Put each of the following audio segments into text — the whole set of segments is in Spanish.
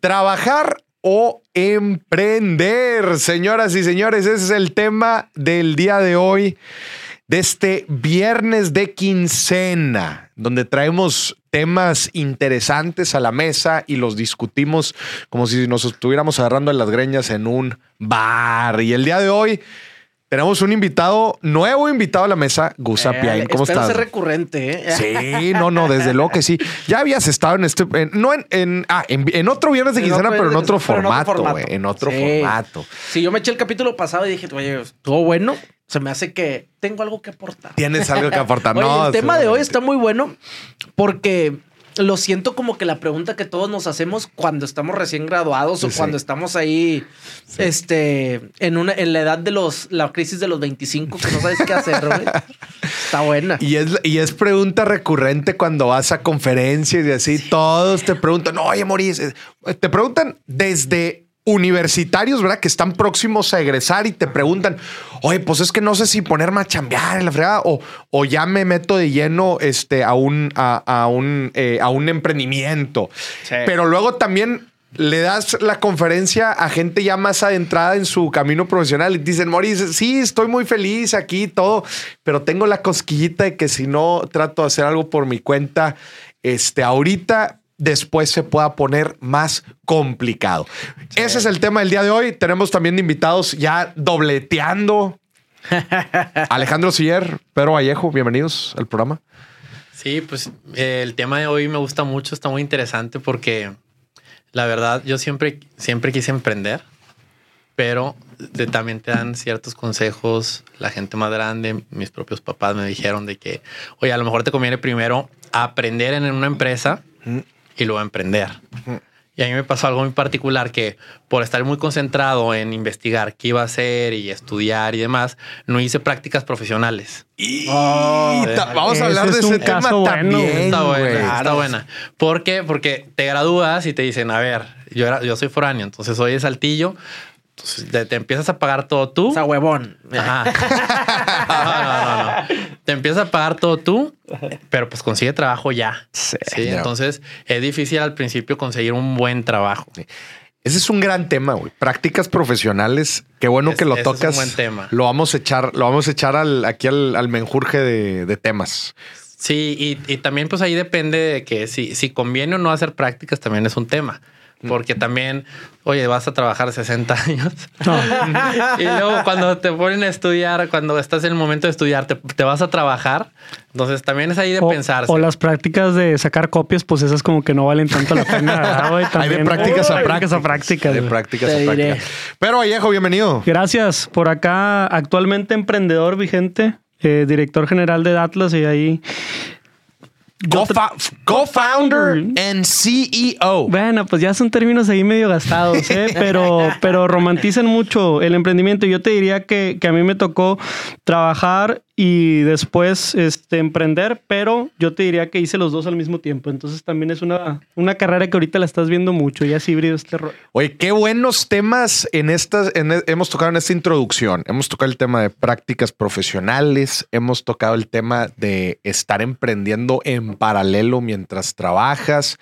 ¿Trabajar o emprender? Señoras y señores, ese es el tema del día de hoy, de este viernes de quincena, donde traemos temas interesantes a la mesa y los discutimos como si nos estuviéramos agarrando en las greñas en un bar. Y el día de hoy tenemos un invitado, nuevo invitado a la mesa, Gusa Eh, Piain. ¿Cómo estás? ser recurrente, ¿eh? Sí, no, no, desde luego que sí. Ya habías estado en este, en- no en, en, ah, en, en otro viernes de En quincena, pero en otro en formato, güey, en otro Sí. formato. Sí, yo me eché el capítulo pasado y dije, oye, estuvo bueno. Se me hace que tengo algo que aportar. Tienes algo que aportar. Oye, no, el tema de hoy está muy bueno porque lo siento como que la pregunta que todos nos hacemos cuando estamos recién graduados o Sí. cuando estamos ahí este en una en la edad de los la crisis de los 25 que no sabes qué hacer, güey. Está buena. Y es, y es pregunta recurrente cuando vas a conferencias y así, todos te preguntan, oye, Moris, eh, te preguntan desde universitarios, ¿verdad? Que están próximos a egresar y te preguntan, oye, pues es que no sé si ponerme a chambear en la fregada o, o ya me meto de lleno este, a, un, a, a un, eh, a un emprendimiento. Sí. Pero luego también le das la conferencia a gente ya más adentrada en su camino profesional y dicen, Moris, sí, estoy muy feliz aquí y todo, pero tengo la cosquillita de que si no trato de hacer algo por mi cuenta, este, ahorita después se pueda poner más complicado. Ese es el tema del día de hoy. Tenemos también invitados ya dobleteando. Alejandro Siller, Pedro Vallejo, bienvenidos al programa. Sí, pues eh, el tema de hoy me gusta mucho, está muy interesante porque la verdad yo siempre, siempre quise emprender, pero de- también te dan ciertos consejos, la gente más grande, mis propios papás me dijeron de que, oye, a lo mejor te conviene primero aprender en una empresa y luego emprender. Y a mí me pasó algo muy particular que por estar muy concentrado en investigar qué iba a hacer y estudiar y demás, no hice prácticas profesionales. Y Oh, vamos a hablar de es ese un tema caso bueno. también. Está buena, está buena. ¿Por qué? Porque te gradúas y te dicen, a ver, yo, era, yo soy foráneo, entonces soy de Saltillo, entonces te, te empiezas a pagar todo tú. O sea, huevón. Ajá. No, no, no, no. Te empiezas a pagar todo tú, pero pues consigue trabajo ya. Sí, entonces es difícil al principio conseguir un buen trabajo. Ese es un gran tema, güey. Prácticas profesionales. Qué bueno Es- que lo ese es un tocas. buen tema. Lo vamos a echar, lo vamos a echar al, aquí al, al menjurje de, de temas. Sí, y, y también pues ahí depende de que si, si conviene o no hacer prácticas también es un tema. Porque también, oye, vas a trabajar 60 años. y luego cuando te ponen a estudiar, cuando estás en el momento de estudiar, te, te vas a trabajar. Entonces también es ahí de O, pensarse. o las prácticas de sacar copias, pues esas como que no valen tanto la pena. Hay de prácticas a prácticas. a prácticas. De prácticas a prácticas. Pero Vallejo, bienvenido. Gracias. Por acá, actualmente emprendedor vigente, eh, director general de Atlas y ahí. Co-founder and CEO. Bueno, pues ya son términos ahí medio gastados, ¿eh? pero, pero romantizan mucho el emprendimiento. Yo te diría que, que a mí me tocó trabajar y después este, emprender, pero yo te diría que hice los dos al mismo tiempo. Entonces también es una, una carrera que ahorita la estás viendo mucho, ya es híbrido este rollo. Oye, qué buenos temas en estas, en, e- hemos tocado en esta introducción. Hemos tocado el tema de prácticas profesionales, hemos tocado el tema de estar emprendiendo en paralelo mientras trabajas.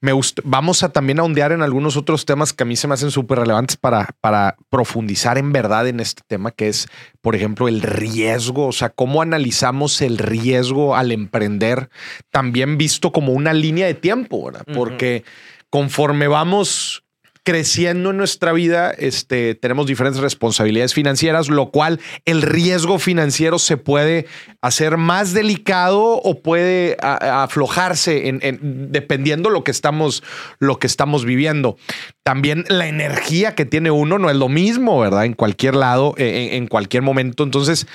Me vamos a también a ondear en algunos otros temas que a mí se me hacen súper relevantes para, para profundizar en verdad en este tema, que es, por ejemplo, el riesgo, o sea, cómo analizamos el riesgo al emprender, también visto como una línea de tiempo, ¿verdad? Porque conforme vamos creciendo en nuestra vida, este, tenemos diferentes responsabilidades financieras, lo cual el riesgo financiero se puede hacer más delicado o puede a- aflojarse en, en- dependiendo lo que estamos, lo que estamos viviendo. También la energía que tiene uno no es lo mismo, ¿verdad? En cualquier lado, eh, en, en cualquier momento. Entonces,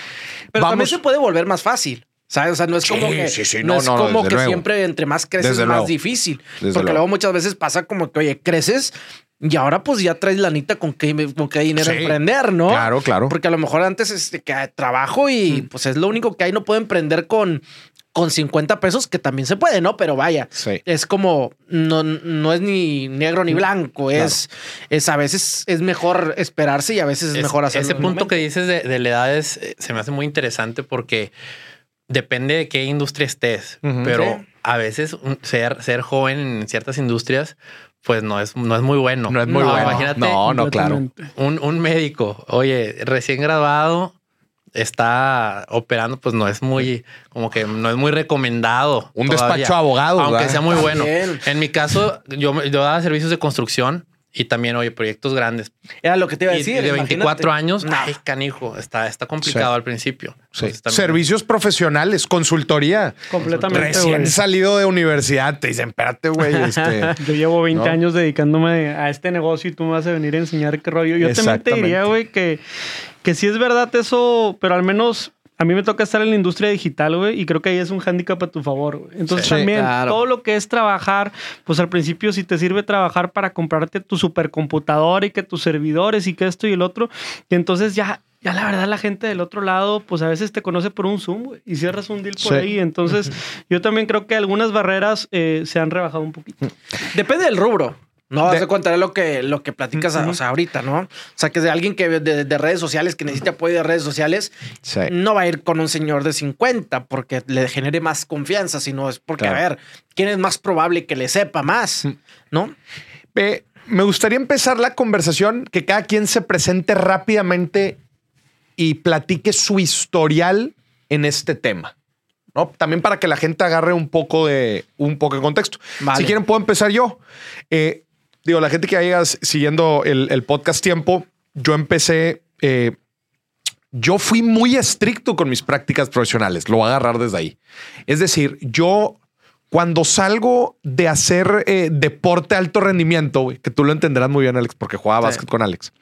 Pero también se puede volver más fácil. ¿Sabes? O sea, no es Sí, como que, sí, sí, no, no, es no, como que luego. siempre entre más creces es más difícil. Desde porque luego. luego muchas veces pasa como que, oye, creces y ahora pues ya traes lanita con qué, con qué dinero Sí. emprender, ¿no? Claro, claro. Porque a lo mejor antes este, que trabajo y pues es lo único que hay, no puedo emprender con, con 50 pesos, que también se puede, ¿no? Pero vaya, Sí. es como, no, no es ni negro ni blanco, es, es a veces es mejor esperarse y a veces es, Es- mejor hacerlo. Ese punto momento. que dices de, de la edad es, eh, se me hace muy interesante porque depende de qué industria estés, pero Sí. a veces ser, ser joven en ciertas industrias pues no es, no es muy bueno. No es muy No, bueno. imagínate no, no, claro. Un, un médico, oye, recién graduado, está operando, pues no es muy, como que no es muy recomendado. Un todavía, despacho de abogados, Aunque ¿verdad? sea muy bueno. También. En mi caso, yo, yo daba servicios de construcción y también, oye, proyectos grandes. Era lo que te iba a Y decir. de 24 imagínate. años, No. ay, canijo, está, está complicado Sí. al principio. Sí. Servicios profesionales, consultoría. Completamente, Recién güey. salido de universidad, te dicen, espérate, güey. Este, Yo llevo 20 ¿No? años dedicándome a este negocio y tú me vas a venir a enseñar qué rollo. Yo también te diría, güey, que, que sí es verdad eso, pero al menos a mí me toca estar en la industria digital, güey, y creo que ahí es un hándicap a tu favor, güey. Entonces Sí. también Claro. todo lo que es trabajar, pues al principio si te sirve trabajar para comprarte tu supercomputadora y que tus servidores y que esto y el otro, y entonces ya... Ya la verdad la gente del otro lado, pues a veces te conoce por un Zoom güey, y cierras un deal por Sí. ahí. Entonces yo también creo que algunas barreras eh, se han rebajado un poquito. Depende del rubro. No, De- vas a contar lo que, lo que platicas o sea, ahorita, ¿no? O sea, que de alguien que de, de redes sociales, que necesite apoyo de redes sociales, sí. no va a ir con un señor de 50 porque le genere más confianza, sino es porque, Claro. a ver, ¿quién es más probable que le sepa más? ¿No? Eh, me gustaría empezar la conversación que cada quien se presente rápidamente y platique su historial en este tema. ¿no? También para que la gente agarre un poco de un poco de contexto. Vale. Si quieren, puedo empezar yo. Eh, digo, la gente que vaya siguiendo el, el podcast tiempo, yo empecé. eh, yo fui muy estricto con mis prácticas profesionales. Lo voy a agarrar desde ahí. Es decir, yo cuando salgo de hacer eh, deporte de alto rendimiento, que tú lo entenderás muy bien, Alex, porque jugaba Sí. básquet con Alex.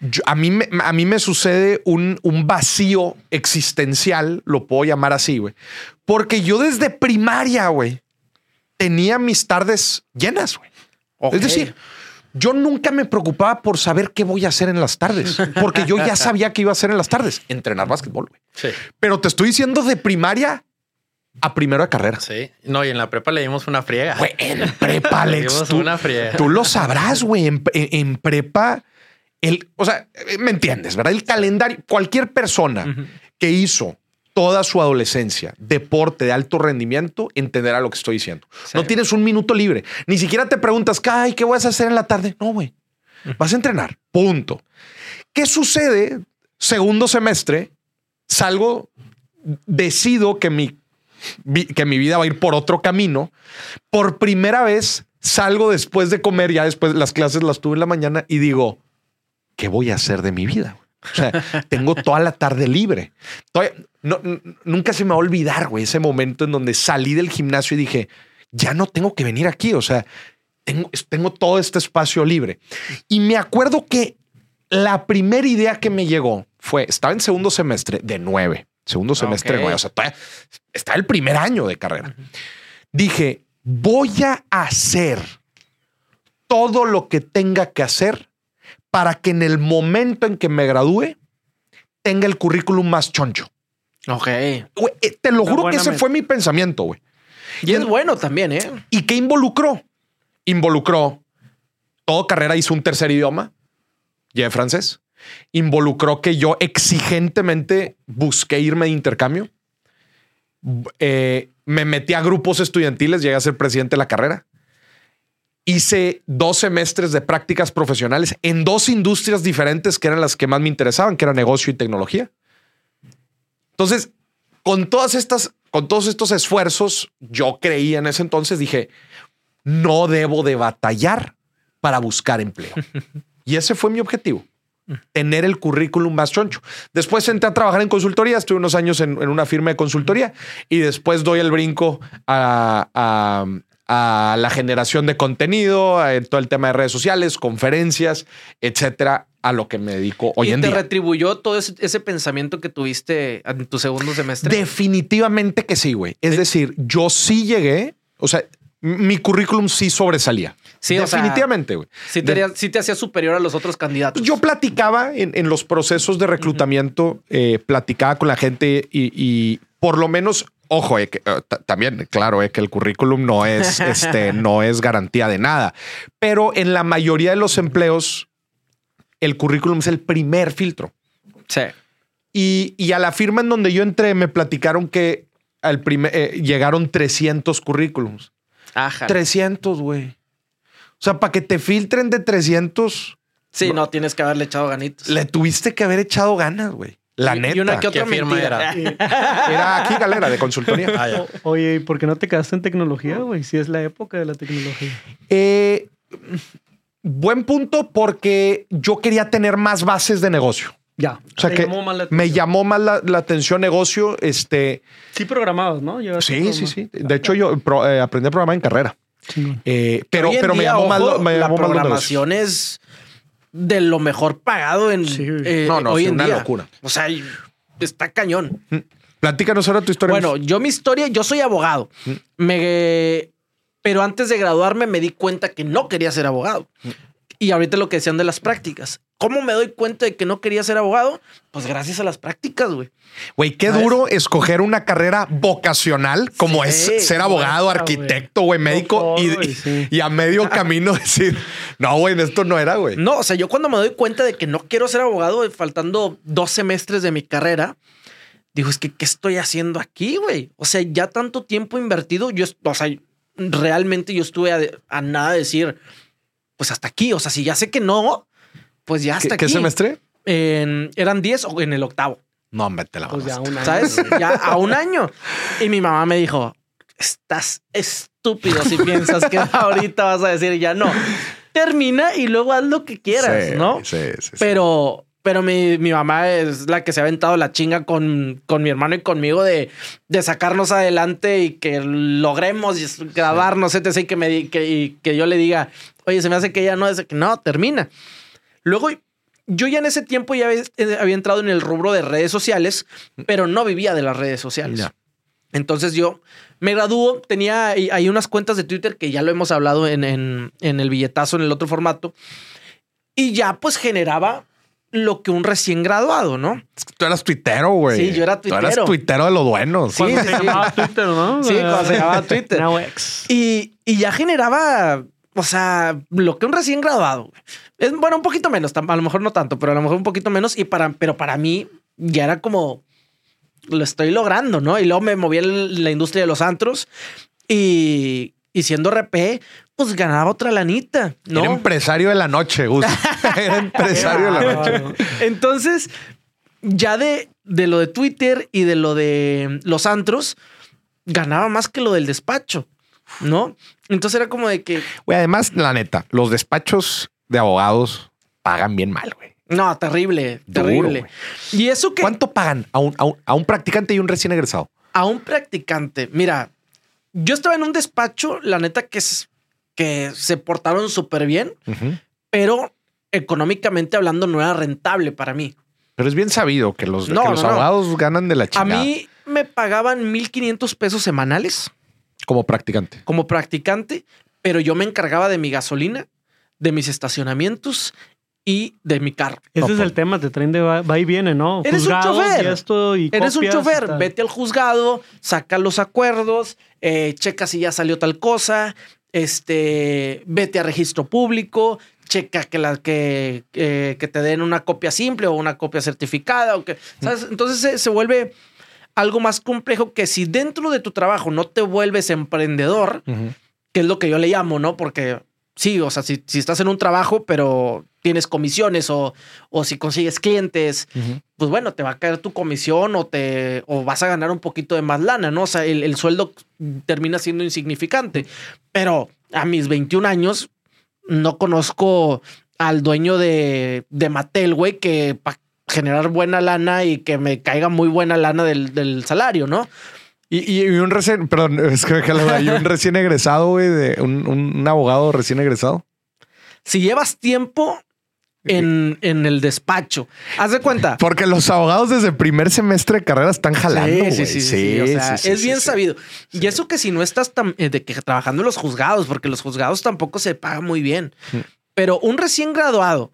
Yo- a, mí me, a mí me sucede un, un vacío existencial, lo puedo llamar así, güey. Porque yo desde primaria, güey, tenía mis tardes llenas, güey. Es decir, yo nunca me preocupaba por saber qué voy a hacer en las tardes, porque yo ya sabía qué iba a hacer en las tardes, entrenar básquetbol, güey. Sí, Pero te estoy diciendo de primaria a primero de carrera. sí. No, y en la prepa le dimos una friega. Güey, en prepa, Le Alex, dimos tú, una friega. tú lo sabrás, güey. En, en- en prepa, el, o sea, eh, me entiendes, ¿verdad? El calendario, cualquier persona que hizo toda su adolescencia deporte de alto rendimiento entenderá lo que estoy diciendo. No tienes un minuto libre. Ni siquiera te preguntas, ay, ¿qué vas a hacer en la tarde? No, güey. Vas a entrenar. Punto. ¿Qué sucede? Segundo semestre, salgo, decido que mi, que mi vida va a ir por otro camino. Por primera vez salgo después de comer, ya después las clases las tuve en la mañana y digo, ¿qué voy a hacer de mi vida? O sea, tengo toda la tarde libre. Todavía- no, n- nunca se me va a olvidar, güey, ese momento en donde salí del gimnasio y dije, ya no tengo que venir aquí. O sea, tengo, tengo todo este espacio libre. Y me acuerdo que la primera idea que me llegó fue, estaba en segundo semestre de nueve, segundo semestre de Ok. nueve, o sea, todavía está el primer año de carrera. Dije, voy a hacer todo lo que tenga que hacer para que en el momento en que me gradúe tenga el currículum más choncho. Ok. Güey, eh, te lo juro que ese fue mi pensamiento, güey. Y es bueno también, ¿eh? ¿Y qué involucró? Involucró todo carrera hizo un tercer idioma, ya francés. Involucró que yo exigentemente busqué irme de intercambio. Eh, me metí a grupos estudiantiles, llegué a ser presidente de la carrera. Hice dos semestres de prácticas profesionales en dos industrias diferentes que eran las que más me interesaban, que era negocio y tecnología. Entonces, con todas estas, con todos estos esfuerzos, yo creía en ese entonces, dije, no debo de batallar para buscar empleo. y ese fue mi objetivo. Tener el currículum más choncho. Después entré a trabajar en consultoría, estuve unos años en, en una firma de consultoría y después doy el brinco a, a- a la generación de contenido, a todo el tema de redes sociales, conferencias, etcétera, a lo que me dedico hoy y en te día. retribuyó todo ese, ese pensamiento que tuviste en tu segundo semestre. Definitivamente que sí, güey. Es decir, yo sí llegué, o sea, mi currículum sí sobresalía. Sí, Definitivamente, güey. Sí te, sí te hacía superior a los otros candidatos. Yo platicaba en, en los procesos de reclutamiento, eh, platicaba con la gente y, y por lo menos, ojo, eh, que, eh, ta- también, claro, eh, que el currículum no es, este, no es garantía de nada, pero en la mayoría de los empleos, el currículum es el primer filtro. Sí. Y, y a la firma en donde yo entré me platicaron que al primer, eh, llegaron 300 currículums. Ajá. 300, güey. O sea, para que te filtren de 300, Sí, no, tienes que haberle echado ganitos. le tuviste que haber echado ganas, güey. La Y- neta. Y una que otra ¿Qué firma mentira. Era aquí, galera, de consultoría. Ah, ya. O- Oye, ¿y por qué no te quedaste en tecnología, güey? Si es la época de la tecnología. Eh, buen punto porque yo quería tener más bases de negocio. Ya. O sea que llamó más la me llamó más la, la atención negocio. Este, Sí programabas, ¿no? Sí, sí, sí. De hecho, yo pro- eh, aprendí a programar en carrera. Chingón. Eh, pero, pero me llamó más, ojo, lo- me la llamó más negocios. programación es de lo mejor pagado en Sí, eh, No, no, hoy sí, en una día. locura. O sea, está cañón. Platícanos ahora tu historia. Bueno, yo mi historia, yo soy abogado. Me, pero antes de graduarme me di cuenta que no quería ser abogado. Y ahorita lo que decían de las prácticas. ¿Cómo me doy cuenta de que no quería ser abogado? Pues gracias a las prácticas, güey. Güey, qué ¿Sabes? duro escoger una carrera vocacional como Sí, es ser abogado, arquitecto, güey, médico y, sí. a medio camino decir, no, güey, esto no era, güey. No, o sea, yo cuando me doy cuenta de que no quiero ser abogado, faltando dos semestres de mi carrera, digo, es que, ¿qué estoy haciendo aquí, güey? O sea, ya tanto tiempo invertido, yo, o sea, realmente yo estuve a, a nada de decir, pues hasta aquí, o sea, si ya sé que no, pues ya hasta ¿Qué, qué aquí. semestre? En- eran 10 o en el octavo, No, hombre, te la Pues ya un año. ¿sabes? ya a un año. Y mi mamá me dijo, estás estúpido si piensas que ahorita vas a decir ya no. Termina y luego haz lo que quieras, Sí, ¿no? Sí, sí, sí. Pero, pero mi, mi mamá es la que se ha aventado la chinga con, con mi hermano y conmigo de, de sacarnos adelante y que logremos grabarnos, etc. Y que, me, que, y que yo le diga, oye, se me hace que ya no, es que no, termina. Luego, yo ya en ese tiempo ya había, eh, había entrado en el rubro de redes sociales, pero no vivía de las redes sociales. Entonces yo me graduó, tenía ahí hay unas cuentas de Twitter que ya lo hemos hablado en, en, en el billetazo, en el otro formato, y ya pues generaba lo que un recién graduado, ¿no? Tú eras tuitero, güey. Sí, yo era Tú eras tuitero. tuitero de los buenos. Sí, Cuando sí, se sí. llamaba Twitter, ¿no? Sí, cuando se llamaba Twitter. Now X. Y, y ya generaba, o sea, lo que un recién graduado. güey. Es bueno, un poquito menos, a lo mejor no tanto, pero a lo mejor un poquito menos. Y para, pero para mí ya era como lo estoy logrando, ¿no? Y luego me moví en la industria de los antros y, y siendo RP, pues ganaba otra lanita, ¿no? Era empresario de la noche, Gus. Era empresario de la noche. Entonces, ya de, de lo de Twitter y de lo de los antros, ganaba más que lo del despacho, ¿no? Entonces era como de que, Güey, además, la neta, los despachos de abogados pagan bien mal, güey. no, terrible, terrible. y eso que ¿Cuánto pagan a un, a un- a un practicante y un recién egresado? a un practicante, mira, yo estaba en un despacho, la neta que, es, que se portaron súper bien, pero económicamente hablando no era rentable para mí. Pero es bien sabido que los, No, que los no, no. abogados ganan de la A chingada mí me pagaban 1.500 pesos semanales. como practicante. como practicante, pero yo me encargaba de mi gasolina, de mis estacionamientos y de mi carro. Ese No, es pues. el tema, te traen de va, va y viene, ¿no? Eres un chofer. Y esto y Eres un copias chofer, vete al juzgado, saca los acuerdos, eh, checa si ya salió tal cosa, este, vete a registro público, checa que, la, que, que- que te den una copia simple o una copia certificada. O que, ¿sabes? Entonces se, se vuelve algo más complejo que si dentro de tu trabajo no te vuelves emprendedor, que es lo que yo le llamo, ¿no? Porque sí, o sea, si, si estás en un trabajo, pero tienes comisiones o, o si consigues clientes, pues bueno, te va a caer tu comisión o te o vas a ganar un poquito de más lana, ¿no? O sea, el, el sueldo termina siendo insignificante. Pero a mis 21 años no conozco al dueño de, de Mattel, güey, que para generar buena lana y que me caiga muy buena lana del, del salario, ¿no? Y, y un recién, perdón, es que y un recién egresado, güey, de un, un- abogado recién egresado. Si llevas tiempo en, en el despacho, haz de cuenta. Porque los abogados desde primer semestre de carrera están jalando. Sí, güey. sí, sí, sí. O sea, sí, es bien sabido. Y eso que si no estás eh, de que trabajando en los juzgados, porque los juzgados tampoco se pagan muy bien. Pero un recién graduado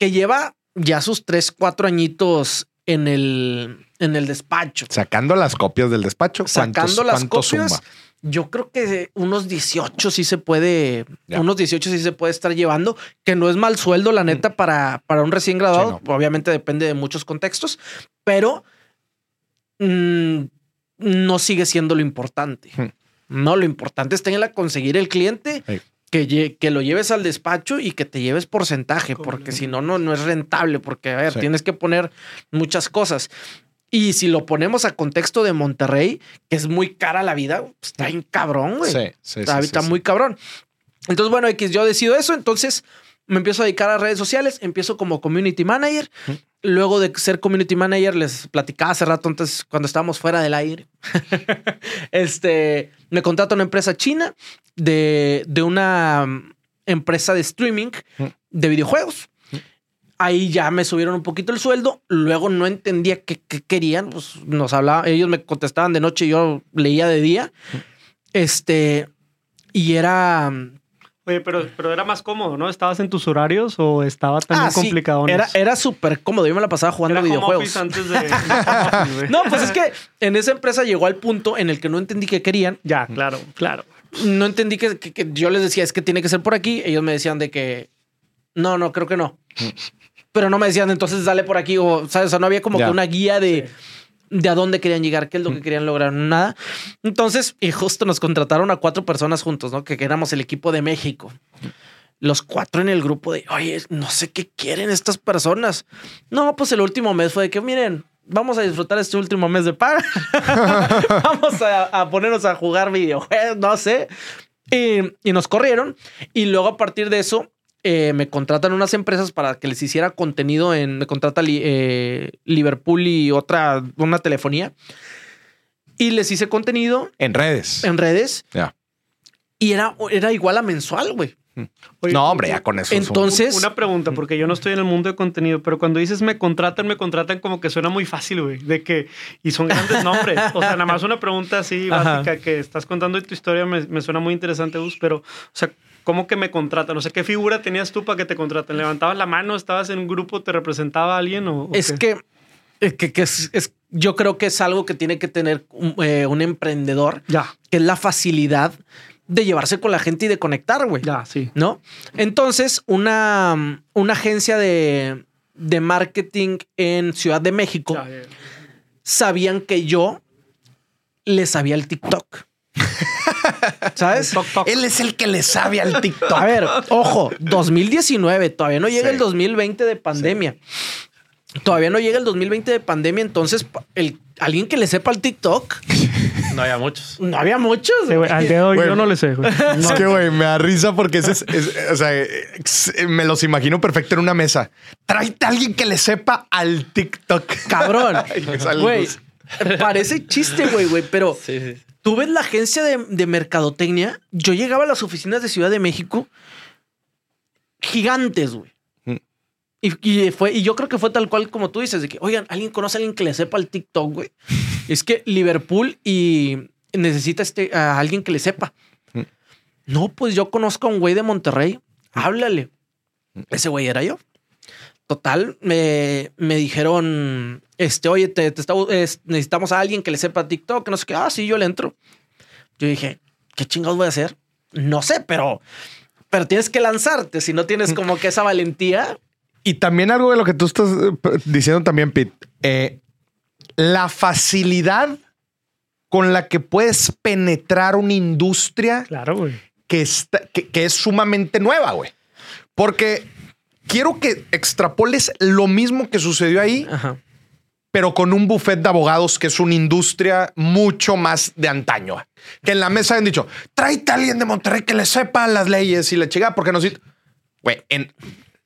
que lleva ya sus tres, cuatro añitos en el, en el despacho, Sacando las copias del despacho. ¿cuántos- sacando las copias, suma? yo creo que unos 18 sí se puede, Ya. unos 18 sí se puede estar llevando, que no es mal sueldo, la neta, para, para un recién graduado. Sí, Obviamente depende de muchos contextos, pero mm, no sigue siendo lo importante. Hmm. No, lo importante está en la conseguir el cliente Sí. que, lle- que lo lleves al despacho y que te lleves porcentaje, porque si no, no, no es rentable, porque a ver, Sí. tienes que poner muchas cosas. Y si lo ponemos a contexto de Monterrey, que es muy cara la vida, pues, está bien cabrón, güey. Sí, sí, está sí, está muy cabrón. Entonces, bueno, X, yo decido eso, entonces me empiezo a dedicar a redes sociales, empiezo como community manager. Luego de ser community manager, les platicaba hace rato, antes cuando estábamos fuera del aire, este, me contrata una empresa china de, de una mm, empresa de streaming de videojuegos. Ahí ya me subieron un poquito el sueldo. Luego no entendía qué, qué querían. Pues nos hablaba, ellos me contestaban de noche y yo leía de día. Este, y era. Oye, pero, pero era más cómodo, ¿no? ¿Estabas en tus horarios o estaba también Ah, sí, complicado? Era, era súper cómodo. Yo me la pasaba jugando Era videojuegos. antes de... No, pues es que en esa empresa llegó al punto en el que no entendí qué querían. Ya, claro, claro. No entendí que, que- que yo les decía, es que tiene que ser por aquí. Ellos me decían de que no, no, creo que no. Pero no me decían, entonces dale por aquí. O, ¿sabes? O sea, no había como Ya. que una guía de, de a dónde querían llegar, qué es lo que querían lograr, nada. Entonces, y justo nos contrataron a cuatro personas juntos, ¿no? Que éramos el equipo de México. Los cuatro en el grupo de, oye, no sé qué quieren estas personas. No, pues el último mes fue de que, miren, vamos a disfrutar este último mes de paga. vamos a, a ponernos a jugar videojuegos, no sé. Y, y nos corrieron. Y luego a partir de eso, eh, me contratan unas empresas para que les hiciera contenido en. Me contrata Li- eh, Liverpool y otra, una telefonía. Y les hice contenido En redes. en redes. Ya. Y era, era igual a mensual, güey. Oye, no, hombre, ya con eso. Entonces- Una pregunta, porque yo no estoy en el mundo de contenido, pero cuando dices me contratan, me contratan como que suena muy fácil, güey. De que, y son grandes nombres. O sea, nada más una pregunta así Ajá. básica que estás contando de tu historia me, me suena muy interesante, Gus, pero, o sea, ¿cómo que me contratan? O sea, ¿qué figura tenías tú para que te contraten? ¿Levantabas la mano? ¿Estabas en un grupo? ¿Te representaba alguien? O, o Es qué? que, que, que es, es- yo creo que es algo que tiene que tener un, eh, un emprendedor, Ya, que es la facilidad de llevarse con la gente y de conectar, güey. ya, sí. ¿No? Entonces, una, una agencia de, de marketing en Ciudad de México Ya, ya, ya. sabían que yo le sabía el TikTok. ¿Sabes? Toc, toc. Él es el que le sabe al TikTok. A ver, ojo, 2019, todavía no llega Sí. el 2020 de pandemia. Todavía no llega el 2020 de pandemia, entonces el, alguien que le sepa el TikTok, No había muchos. no había muchos. Sí, güey, al día de hoy Güey. yo no le sé, güey. Es que, güey, me da risa porque ese es, es- o sea, me los imagino perfecto en una mesa. Tráete a alguien que le sepa al TikTok. Cabrón. Güey, parece chiste, güey, güey, pero Sí, sí. Tú ves la agencia de, de mercadotecnia. Yo llegaba a las oficinas de Ciudad de México gigantes, güey. Mm. Y, y fue, y yo creo que fue tal cual como tú dices, de que, oigan, alguien conoce a alguien que le sepa el TikTok, güey. es que Liverpool y necesita este, a alguien que le sepa. Mm. No, pues yo conozco a un güey de Monterrey. Háblale. Ese güey era yo. Total, me, me dijeron, este, oye, te, te está- es- necesitamos a alguien que le sepa TikTok, que no sé qué. Ah, sí, yo le entro. Yo dije, ¿qué chingados voy a hacer? No sé, pero, pero tienes que lanzarte. Si no tienes como que esa valentía, Y también algo de lo que tú estás eh, diciendo también, Pete. eh, la facilidad con la que puedes penetrar una industria Claro, güey. que, está, que, que es sumamente nueva, güey. Porque quiero que extrapoles lo mismo que sucedió ahí, ajá. Pero con un buffet de abogados que es una industria mucho más de antaño. Que en la mesa han dicho, tráete a alguien de Monterrey que le sepa las leyes y le chica, porque no Güey, en-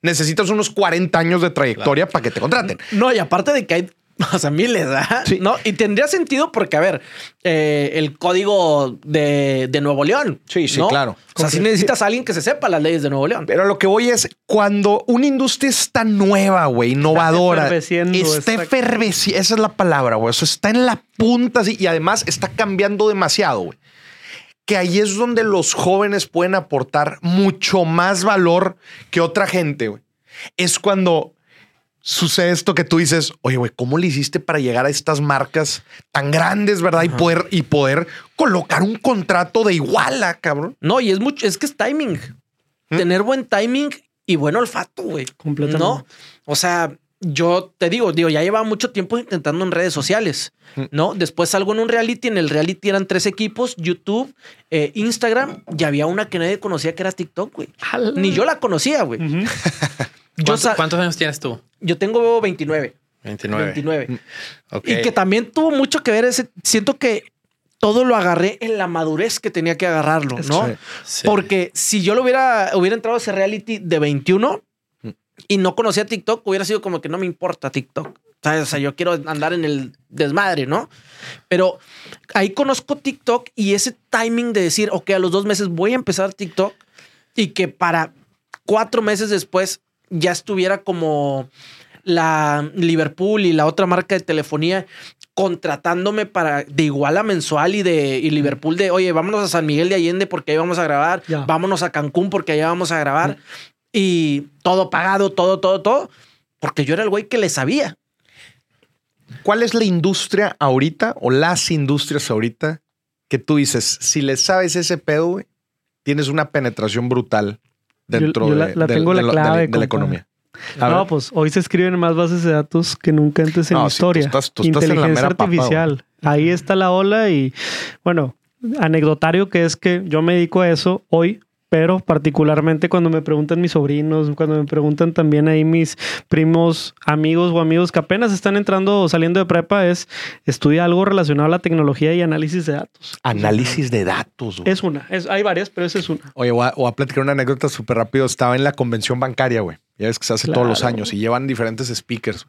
necesitas unos 40 años de trayectoria para que te contraten. No, y aparte de que hay, o sea, miles, ¿ah? Sí. No, y tendría sentido porque, a ver, eh, el código de, de Nuevo León. Sí, sí, ¿no? claro. O sea, sí necesitas a alguien que se sepa las leyes de Nuevo León. Pero lo que voy es cuando una industria está nueva, güey, innovadora, está está-. Esa es la palabra, güey. Eso está en la punta así y además está cambiando demasiado, güey. Que ahí es donde los jóvenes pueden aportar mucho más valor que otra gente, güey. Es cuando sucede esto que tú dices, oye, güey, ¿cómo le hiciste para llegar a estas marcas tan grandes, verdad? Y poder, y poder colocar un contrato de iguala, cabrón. No, y es mucho, es que es timing. ¿Mm? Tener buen timing y buen olfato, güey. Completamente. No. O sea, yo te digo, digo, ya llevaba mucho tiempo intentando en redes sociales, ¿no? Después salgo en un reality, en el reality eran tres equipos, YouTube, eh, Instagram, y había una que nadie conocía que era TikTok, güey. Ni yo la conocía, güey. ¿Cuántos, años tienes tú? Yo tengo 29. 29. 29. Ok. Y que también tuvo mucho que ver ese. Siento que todo lo agarré en la madurez que tenía que agarrarlo, ¿no? Sí. Sí. Porque si yo lo hubiera, hubiera entrado a ese reality de 21 y no conocía TikTok, hubiera sido como que no me importa TikTok. ¿Sabes? O sea, yo quiero andar en el desmadre, ¿no? Pero ahí conozco TikTok y ese timing de decir, ok, a los dos meses voy a empezar TikTok y que para cuatro meses después ya estuviera como la Liverpool y la otra marca de telefonía contratándome para de igual a mensual y de y Liverpool de oye vámonos a San Miguel de Allende porque ahí vamos a grabar vámonos a Cancún porque allá vamos a grabar y todo pagado todo todo todo porque yo era el güey que le sabía. ¿Cuál es la industria ahorita o las industrias ahorita que tú dices, si le sabes ese pedo, güey, tienes una penetración brutal dentro yo la- de, la de- tengo de la de clave, de la economía? A No, ver. pues hoy se escriben más bases de datos que nunca antes en No, la historia. tú estás- tú estás en la Inteligencia papa, artificial. Ahí está la ola y bueno, anecdotario que es que yo me dedico a eso hoy, pero particularmente cuando me preguntan mis sobrinos, cuando me preguntan también ahí mis primos, amigos o amigos que apenas están entrando o saliendo de prepa, es estudia algo relacionado a la tecnología y análisis de datos. Análisis de datos. güey. Es una, es, hay varias, pero esa es una. Oye, voy a, voy a platicar una anécdota súper rápido. Estaba en la convención bancaria, güey. Ya ves que se hace todos los Claro. años y llevan diferentes speakers.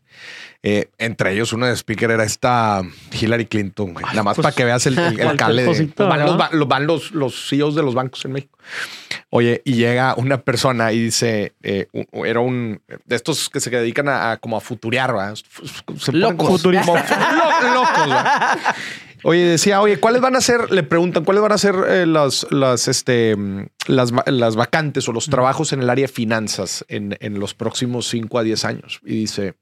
Eh, entre ellos, uno de speaker era esta Hillary Clinton, güey. Nada más pues, para que veas el, el, el cale de- van, los, ba- los- van los, los CEOs de los bancos en México. Oye, y llega una persona y dice, eh, un- era un de estos que se dedican a, a como a futurear, ¿verdad? Se Locos. como- lo- locos, ¿verdad? Oye, decía, oye, ¿cuáles van a ser? Le preguntan, ¿cuáles van a ser eh, las, las, este, las, las vacantes o los trabajos en el área de finanzas en, en los próximos 5 a 10 años? Y dice,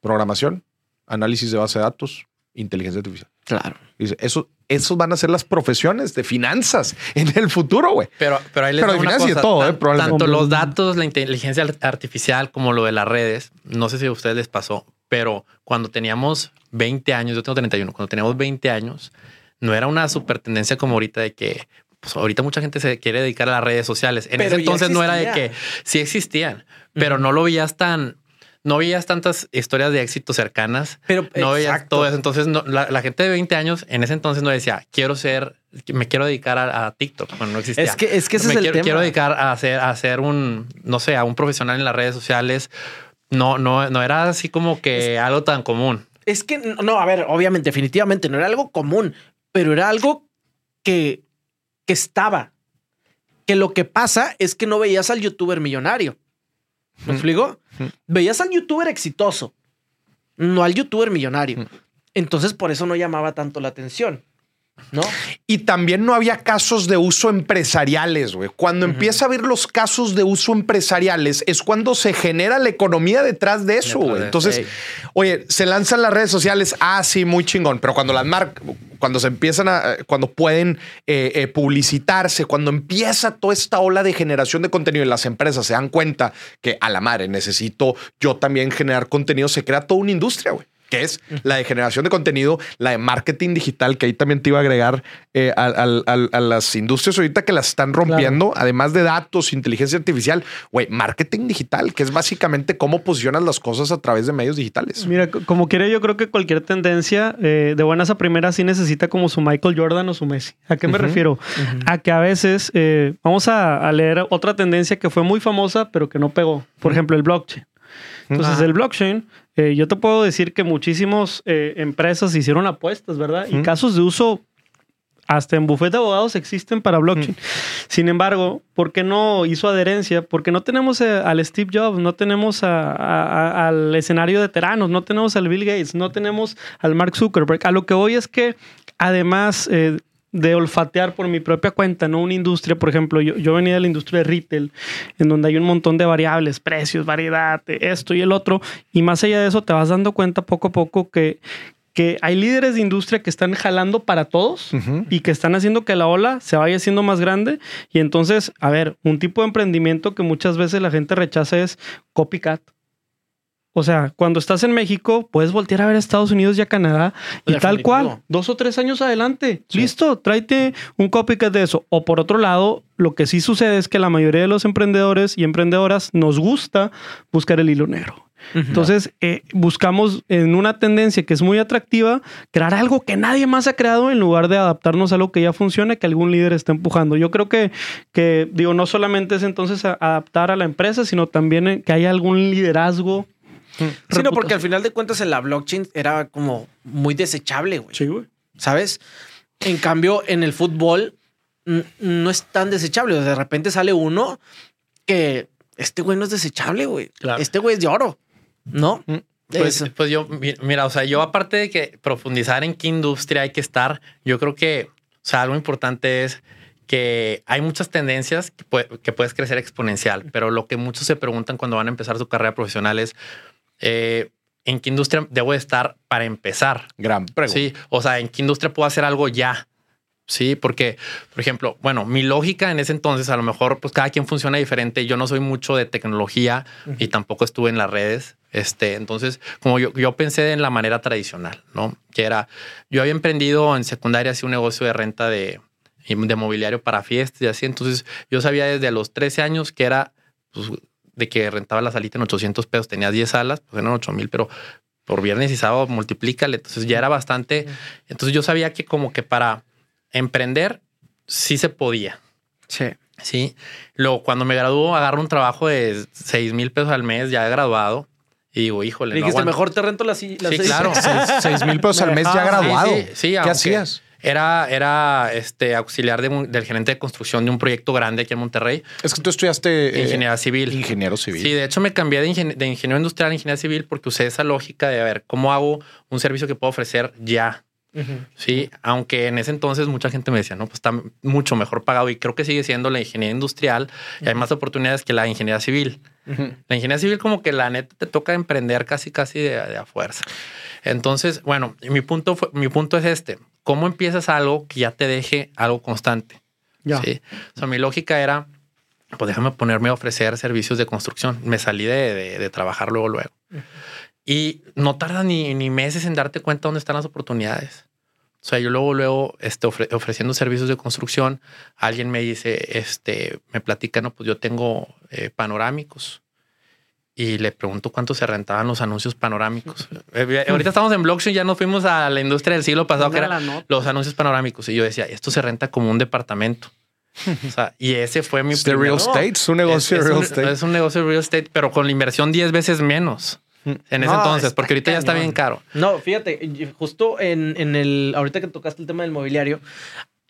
programación, análisis de base de datos, inteligencia artificial. claro Y dice, eso, esos van a ser las profesiones de finanzas en el futuro, güey. Pero, pero ahí les Pero una sí de cosa, todo, tan- eh, probablemente. Tanto los datos, la inteligencia ar- artificial como lo de las redes, no sé si a ustedes les pasó, pero cuando teníamos 20 años, yo tengo 31, cuando teníamos 20 años, no era una super tendencia como ahorita de que pues ahorita mucha gente se quiere dedicar a las redes sociales. En Pero ese entonces no era de que sí existían, pero no lo veías tan, no veías tantas historias de éxito cercanas. pero No veías exacto. todo eso. Entonces, no- la, la gente de 20 años en ese entonces no decía, quiero ser, me quiero dedicar a, a TikTok. Bueno, no existía. Es que- es que ese me es el quiero, tema. quiero dedicar a hacer, a ser un, no sé, a un profesional en las redes sociales. No, no, no era así como que algo tan común. Es que no, a ver, obviamente, definitivamente no era algo común, pero era algo que, que estaba. Que lo que pasa es que no veías al youtuber millonario. ¿Me explico? Veías al youtuber exitoso, no al youtuber millonario. Entonces, por eso no llamaba tanto la atención. ¿No? Y también no había casos de uso empresariales, güey. Cuando empieza a haber los casos de uso empresariales es cuando se genera la economía detrás de eso, güey. Entonces, oye, se lanzan las redes sociales, ah, sí, muy chingón, pero cuando las marcas, cuando se empiezan a, cuando pueden eh, eh, publicitarse, cuando empieza toda esta ola de generación de contenido y las empresas se dan cuenta que a la madre necesito yo también generar contenido, se crea toda una industria, güey que es la de generación de contenido, la de marketing digital, que ahí también te iba a agregar eh, a, las industrias ahorita que las están rompiendo, además de datos, inteligencia artificial, güey, marketing digital, que es básicamente cómo posicionas las cosas a través de medios digitales. Mira, como quiera, yo creo que cualquier tendencia eh, de buenas a primeras sí necesita como su Michael Jordan o su Messi. ¿A qué me refiero? A que a veces, eh, vamos a, leer otra tendencia que fue muy famosa, pero que no pegó. Por ejemplo, el blockchain. Entonces, el blockchain, eh, yo te puedo decir que muchísimas empresas hicieron apuestas, ¿verdad? Y casos de uso hasta en bufete de abogados existen para blockchain. Sin embargo, ¿por qué no hizo adherencia? Porque no tenemos eh, al Steve Jobs, no tenemos a- a- a- al escenario de veteranos, no tenemos al Bill Gates, no tenemos al Mark Zuckerberg. A lo que voy es que además eh, de olfatear por mi propia cuenta, no una industria, por ejemplo, yo, yo venía de la industria de retail, en donde hay un montón de variables, precios, variedad, esto y el otro, y más allá de eso te vas dando cuenta poco a poco que, que hay líderes de industria que están jalando para todos y que están haciendo que la ola se vaya haciendo más grande. Y entonces, a ver, un tipo de emprendimiento que muchas veces la gente rechaza es copycat. O sea, cuando estás en México, puedes voltear a ver a Estados Unidos y a Canadá y tal cual, dos o tres años adelante. Listo, tráete un copycat de eso. O por otro lado, lo que sí sucede es que la mayoría de los emprendedores y emprendedoras nos gusta buscar el hilo negro. Entonces, eh, buscamos en una tendencia que es muy atractiva, crear algo que nadie más ha creado en lugar de adaptarnos a algo que ya funciona, que algún líder está empujando. Yo creo que, que digo, no solamente es entonces adaptar a la empresa, sino también eh, que haya algún liderazgo. Sí, no, porque al final de cuentas en la blockchain era como muy desechable, güey. Sí, güey. ¿Sabes? En cambio, en el fútbol no es tan desechable. De repente sale uno que este güey no es desechable, güey. Claro. Este güey es de oro, ¿no? Pues, Es- pues yo, mi- mira, o sea, yo aparte de que profundizar en qué industria hay que estar, yo creo que, o sea, algo importante es que hay muchas tendencias que, que puedes crecer exponencial, pero lo que muchos se preguntan cuando van a empezar su carrera profesional es, eh, ¿en qué industria debo de estar para empezar? Gran pregunta. Sí, o sea, ¿en qué industria puedo hacer algo ya? Sí, porque, por ejemplo, bueno, mi lógica en ese entonces, a lo mejor, pues cada quien funciona diferente. Yo no soy mucho de tecnología y tampoco estuve en las redes. Este, entonces, como yo, yo pensé en la manera tradicional, ¿no? Que era, yo había emprendido en secundaria así un negocio de renta de, de mobiliario para fiestas y así. Entonces, yo sabía desde los 13 años que era, pues, de que rentaba la salita en 800 pesos, tenía 10 salas, pues eran 8 mil, pero por viernes y sábado multiplícale. Entonces ya era bastante. Entonces yo sabía que como que para emprender sí se podía. Sí. Sí. Luego, cuando me graduó, agarro un trabajo de 6 mil pesos al mes, ya graduado. Y digo, híjole, no Dijiste, aguanto. mejor te rento las si- las Sí, seis. claro. Seis, seis mil pesos al mes ya Ah, sí, graduado. Sí, sí, ¿Qué aunque hacías? Era, era este auxiliar de un- del gerente de construcción de un proyecto grande aquí en Monterrey, Es que tú estudiaste eh, ingeniería civil. ingeniero civil. Sí, de hecho me cambié de, ingen- de ingeniero industrial a ingeniería civil porque usé esa lógica de a ver cómo hago un servicio que puedo ofrecer ya. Sí, aunque en ese entonces mucha gente me decía, no, pues está mucho mejor pagado y creo que sigue siendo la ingeniería industrial y hay más oportunidades que la ingeniería civil. La ingeniería civil como que la neta te toca emprender casi casi de, de a fuerza. Entonces, bueno, mi punto fue, mi punto es este, ¿cómo empiezas algo que ya te deje algo constante? Ya. Sí. O sea, mi lógica era, pues déjame ponerme a ofrecer servicios de construcción. Me salí de, de- de trabajar luego, luego. Y no tarda ni, ni meses en darte cuenta dónde están las oportunidades. O sea, yo luego, luego, este, ofre- ofreciendo servicios de construcción, alguien me dice, este, me platica, no, pues yo tengo eh, panorámicos. Y le pregunto cuánto se rentaban los anuncios panorámicos. Eh, ahorita estamos en blockchain, ya nos fuimos a la industria del siglo pasado, que Mira era la nota. los anuncios panorámicos. Y yo decía, esto se renta como un departamento. O sea, y ese fue mi primer- real estate, es un negocio es, de es real un, estate. es un negocio de real estate, pero con la inversión 10 veces menos en ese No, entonces, porque ahorita ya está bien caro. No, fíjate, justo en, en el, ahorita que tocaste el tema del mobiliario,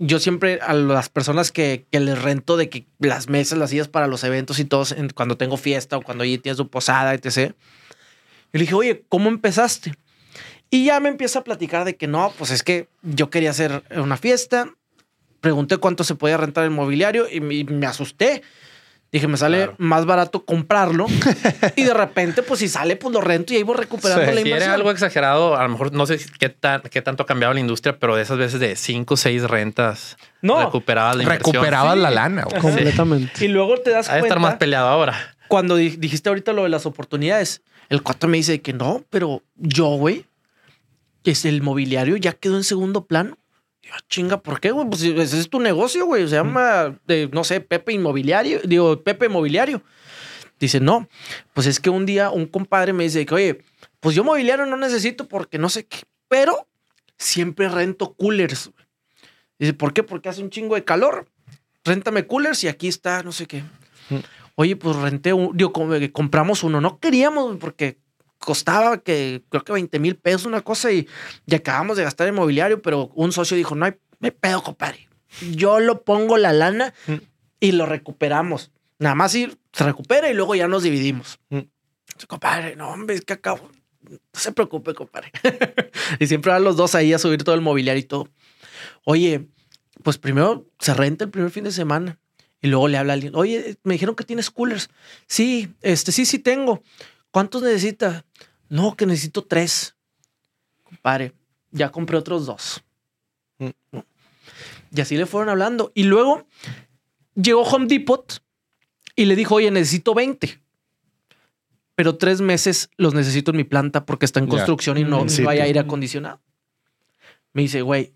yo siempre a las personas que, que les rento de que las mesas, las sillas para los eventos y todos, en- cuando tengo fiesta o cuando allí tienes tu posada, etc. Yo le dije, oye, ¿cómo empezaste? Y ya me empieza a platicar de que no, pues es que yo quería hacer una fiesta, pregunté cuánto se podía rentar el mobiliario y me, y me asusté. Dije, me sale Claro. más barato comprarlo. y de repente, pues si sale, pues lo rento y ahí voy recuperando Sí. la Si inversión. era algo exagerado, a lo mejor no sé si- qué, tan, qué tanto ha cambiado la industria, pero de esas veces de 5 o 6 rentas No. recuperadas la inversión. Recuperabas Sí. la lana. güey. Completamente. Y luego te das Ha de cuenta, estar más peleado ahora. cuando di- dijiste ahorita lo de las oportunidades, el cuatro me dice que no, pero yo, güey, es el mobiliario ya quedó en segundo plano. Yo, "Ah, chinga, ¿por qué, güey? Pues ese es tu negocio, güey. Se llama, eh, no sé, Pepe Inmobiliario. Digo, Pepe Mobiliario. Dice, no, pues es que un día un compadre me dice que, oye, pues yo mobiliario no necesito porque no sé qué, pero siempre rento coolers. güey". Dice, ¿por qué? Porque hace un chingo de calor. Réntame coolers y aquí está, no sé qué. Oye, pues renté un, digo, compramos uno. No queríamos porque costaba que creo que 20 mil pesos una cosa y, y acabamos de gastar en mobiliario, pero un socio dijo, no hay, no hay pedo, compadre. Yo lo pongo la lana y lo recuperamos. Nada más ir, se recupera y luego ya nos dividimos. Dice, Compadre, no, hombre, es que acabo. No se preocupe, compadre. y siempre van los dos ahí a subir todo el mobiliario y todo. Oye, pues primero se renta el primer fin de semana. Y luego le habla a alguien, oye, me dijeron que tienes coolers. Sí, este, sí, sí tengo. ¿Cuántos necesita? No, que necesito tres. Compadre, ya compré otros dos. Y así le fueron hablando. Y luego llegó Home Depot y le dijo, oye, necesito 20. pero tres meses los necesito en mi planta porque está en Ya. construcción y no Mm, vaya tú. aire acondicionado. Me dice, güey,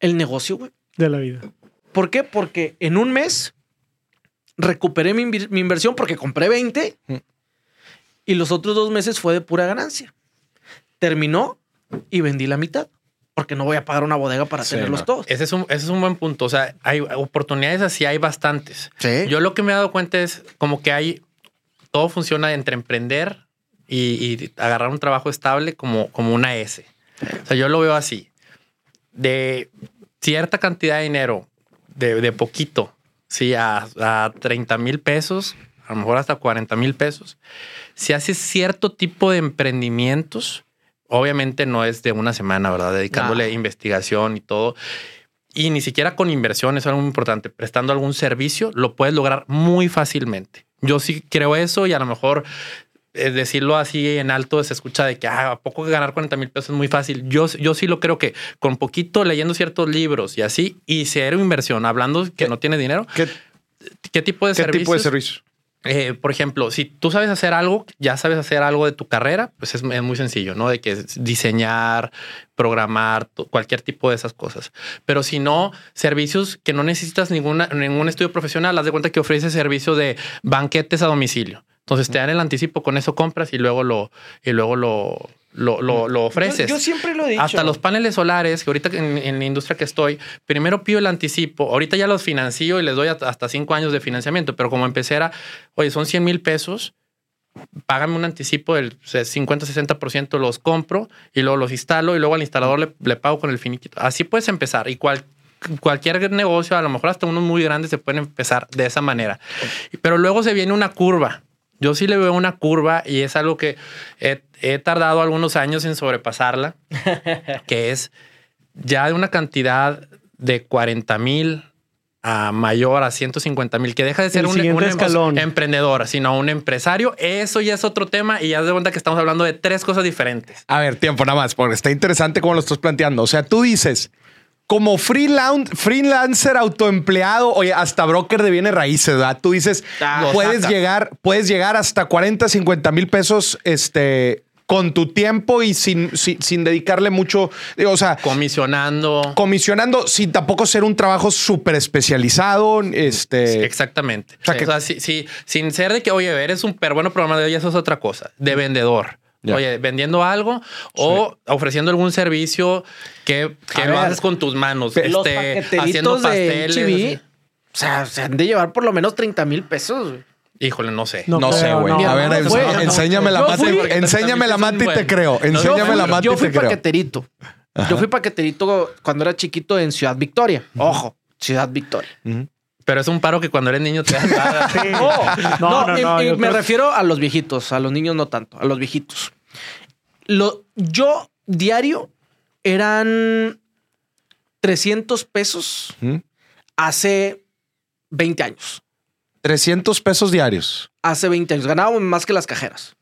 el negocio, güey. De la vida. ¿Por qué? Porque en un mes recuperé mi, inversión porque compré 20 Mm. Y los otros dos meses fue de pura ganancia. Terminó y vendí la mitad porque no voy a pagar una bodega para Sí, tenerlos no. todos. Ese es, un, ese es un buen punto. O sea, hay oportunidades así, hay bastantes. Sí. Yo lo que me he dado cuenta es como que hay, todo funciona entre emprender y, y agarrar un trabajo estable como, como una S. O sea, yo lo veo así. De cierta cantidad de dinero, de, de poquito, sí, a, a 30 mil pesos, a lo mejor hasta 40 mil pesos. Si haces cierto tipo de emprendimientos, obviamente no es de una semana, ¿verdad? Dedicándole No. investigación y todo. Y ni siquiera con inversión, eso es algo muy importante. Prestando algún servicio, lo puedes lograr muy fácilmente. Yo sí creo eso y a lo mejor eh, decirlo así en alto se escucha de que ah, ¿a poco ganar 40 mil pesos es muy fácil. Yo, yo sí lo creo que con poquito leyendo ciertos libros y así, y cero inversión, hablando que no tiene dinero, ¿Qué, ¿qué tipo de qué servicios? tipo de servicio? Eh, por ejemplo, si tú sabes hacer algo, ya sabes hacer algo de tu carrera, pues es, muy sencillo, ¿no? De que es diseñar, programar, cualquier tipo de esas cosas. Pero si no, servicios que no necesitas ninguna, ningún estudio profesional, haz de cuenta que ofrece servicio de banquetes a domicilio. Entonces te dan el anticipo, con eso compras y luego lo, y luego lo, lo, lo, lo ofreces. Yo, yo siempre lo he dicho. Hasta los paneles solares, que ahorita en, en la industria que estoy, primero pido el anticipo. Ahorita ya los financio y les doy hasta hasta cinco años de financiamiento, pero como empecé era, oye, son 100 mil pesos, págame un anticipo del 50-60%, los compro y luego los instalo y luego al instalador le, le pago con el finiquito. Así puedes empezar y cual, cualquier negocio, a lo mejor hasta unos muy grandes, se pueden empezar de esa manera. Pero luego se viene una curva. Yo sí le veo una curva y es algo que he, he tardado algunos años en sobrepasarla, que es ya de una cantidad de 40 mil a mayor a 150 mil, que deja de ser un, siguiente un escalón. emprendedor, sino un empresario. Eso ya es otro tema y ya de cuenta que estamos hablando de tres cosas diferentes. A ver, tiempo nada más, porque está interesante cómo lo estás planteando. O sea, tú dices, como freelan- freelancer autoempleado, oye, hasta broker de bienes raíces, ¿verdad? Tú dices, Ah, puedes llegar, puedes llegar hasta 40, 50 mil pesos, este, con tu tiempo y sin, sin, sin dedicarle mucho, o sea, Comisionando. comisionando, sin tampoco ser un trabajo súper especializado, este... Exactamente. O sea, que- O sea, sí, sí, sin ser de que, oye, eres un per bueno programador, ya eso es otra cosa. De vendedor. Oye, vendiendo algo o ofreciendo algún servicio que, que A lo ver, haces con tus manos. los este, haciendo de pasteles. O sea, se han de llevar por lo menos 30 mil pesos. Híjole, no sé. No No, sé, güey. no. A ver, No, enséñame la Yo mata, fui- enséñame la mata y te creo. Yo Enséñame fui- la mata Yo y fui te creo. paqueterito. Yo fui paqueterito cuando era chiquito en Ciudad Victoria. Ojo, Ciudad Victoria. Pero es un paro que cuando eres niño te dan. No, no, y- no, y me creo- refiero a los viejitos, a los niños no tanto, a los viejitos. Lo, yo diario eran 300 pesos hace 20 años. 300 pesos diarios, Hace 20 años. Ganábamos más que las cajeras.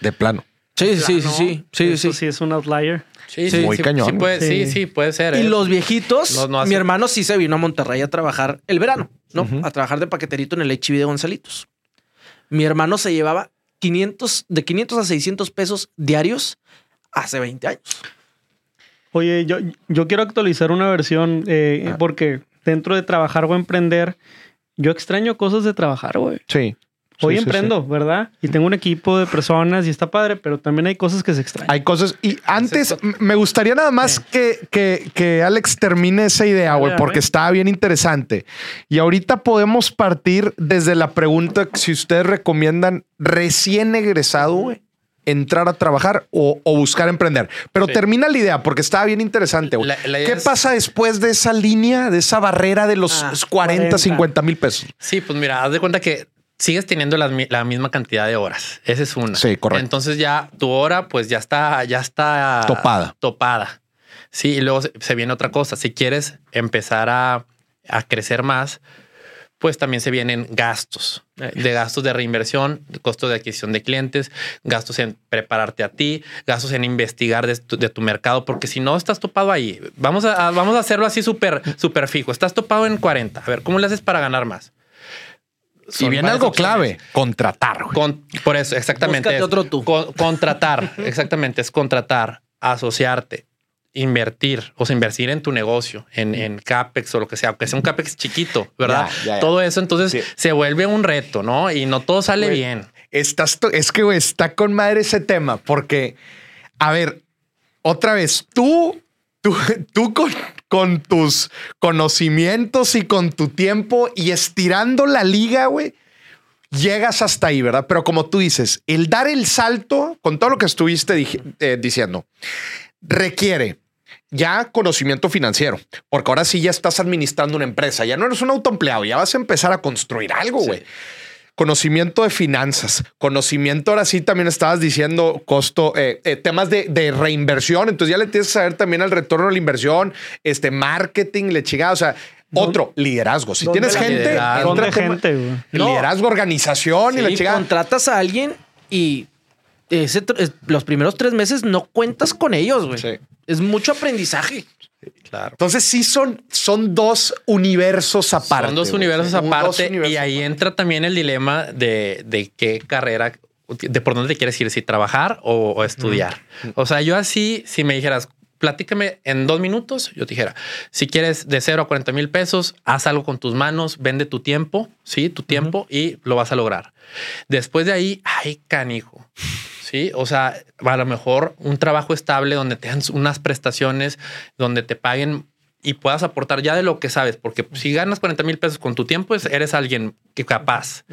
de plano. Sí, sí, sí, sí, sí, Eso sí. sí es un outlier. Sí, Sí, muy cañón. Sí, puede, sí. Sí. sí, puede ser. Y ¿eh? los viejitos, No, no hace- mi hermano sí se vino a Monterrey a trabajar el verano, ¿no? A trabajar de paqueterito en el HB de Gonzalitos. Mi hermano se llevaba 500, de 500 a 600 pesos diarios hace 20 años. Oye, yo, yo quiero actualizar una versión eh, Ah. porque dentro de trabajar o emprender, yo extraño cosas de trabajar, güey. Sí. Hoy Sí, sí, emprendo, ¿verdad? Y tengo un equipo de personas y está padre, pero también hay cosas que se extrañan. Hay cosas. Y antes me gustaría nada más que, que, que Alex termine esa idea, güey, porque está bien interesante. Y ahorita podemos partir desde la pregunta si ustedes recomiendan recién egresado, güey, entrar a trabajar o, o buscar emprender. Pero Sí. termina la idea porque estaba bien interesante. La- ¿Qué es- pasa después de esa línea, de esa barrera de los Ah, 40, 40. 50 mil pesos? Sí, pues mira, haz de cuenta que sigues teniendo la, misma cantidad de horas. Esa es una. Sí, correcto. Entonces ya tu hora, pues ya está, ya está Topada. Topada. Sí, y luego se, viene otra cosa. Si quieres empezar a, a crecer más, pues también se vienen gastos de gastos de reinversión, costos de adquisición de clientes, gastos en prepararte a ti, gastos en investigar de tu, de tu mercado, porque si no estás topado ahí, vamos a, a- vamos a hacerlo así súper súper fijo. Estás topado en 40. A ver, ¿cómo le haces para ganar más? Y viene algo opciones. clave, contratar. Con- por eso, exactamente. Es otro tú. con- contratar, exactamente, es contratar, asociarte, invertir, o sea, invertir en tu negocio, en, en CAPEX o lo que sea, aunque sea un CAPEX chiquito, ¿verdad? Ya, ya, ya. Todo eso, entonces Sí. se vuelve un reto, ¿no? Y no todo sale Güey, bien. Estás es que güey, está con madre ese tema, porque, a ver, otra vez, tú, tú, tú con, con tus conocimientos y con tu tiempo y estirando la liga, güey, llegas hasta ahí, ¿verdad? Pero como tú dices, el dar el salto con todo lo que estuviste eh, diciendo requiere ya conocimiento financiero, porque ahora sí ya estás administrando una empresa, ya no eres un autoempleado, ya vas a empezar a construir algo, güey. Conocimiento de finanzas, conocimiento, ahora sí también estabas diciendo costo, eh, eh, temas de, de reinversión, entonces ya le tienes que saber también al retorno de la inversión, este marketing, le chingada, o sea, otro, liderazgo. Si ¿Dónde tienes gente, liderazgo? entra ¿Dónde tema- gente? No. liderazgo, organización y la chingada. contratas a alguien y ese los primeros tres meses no cuentas con ellos, güey. Sí. Es mucho aprendizaje. Claro. Entonces sí son, son dos universos aparte. Son dos güey. universos dos aparte universos y ahí aparte. entra también el dilema de, de qué carrera, de por dónde te quieres ir, si trabajar o, o estudiar. O sea, yo así, si me dijeras, platícame en dos minutos, yo te dijera, si quieres de cero a 40 mil pesos, haz algo con tus manos, vende tu tiempo, sí, tu tiempo y lo vas a lograr. Después de ahí, ay, canijo. Sí, o sea, a lo mejor un trabajo estable donde te dan unas prestaciones, donde te paguen y puedas aportar ya de lo que sabes, porque si ganas 40 mil pesos con tu tiempo, es- eres alguien que capaz.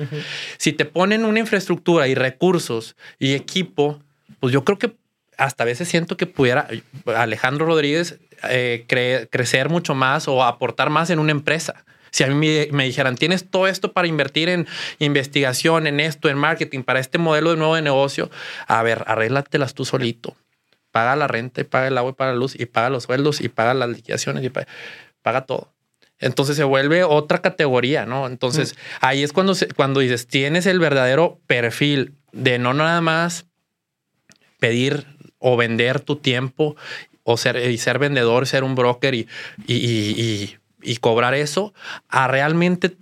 Si te ponen una infraestructura y recursos y equipo, pues yo creo que hasta a veces siento que pudiera Alejandro Rodríguez eh, cre- crecer mucho más o aportar más en una empresa. Si a mí me, me dijeran, tienes todo esto para invertir en investigación, en esto, en marketing, para este modelo de nuevo de negocio, a ver, arréglatelas tú solito. Paga la renta y paga el agua y paga la luz y paga los sueldos y paga las liquidaciones y paga, paga todo. Entonces se vuelve otra categoría, ¿no? Entonces ahí es cuando, se- cuando dices, tienes el verdadero perfil de no nada más pedir o vender tu tiempo o ser, y ser vendedor, ser un broker y, y, y- y- y cobrar eso, a realmente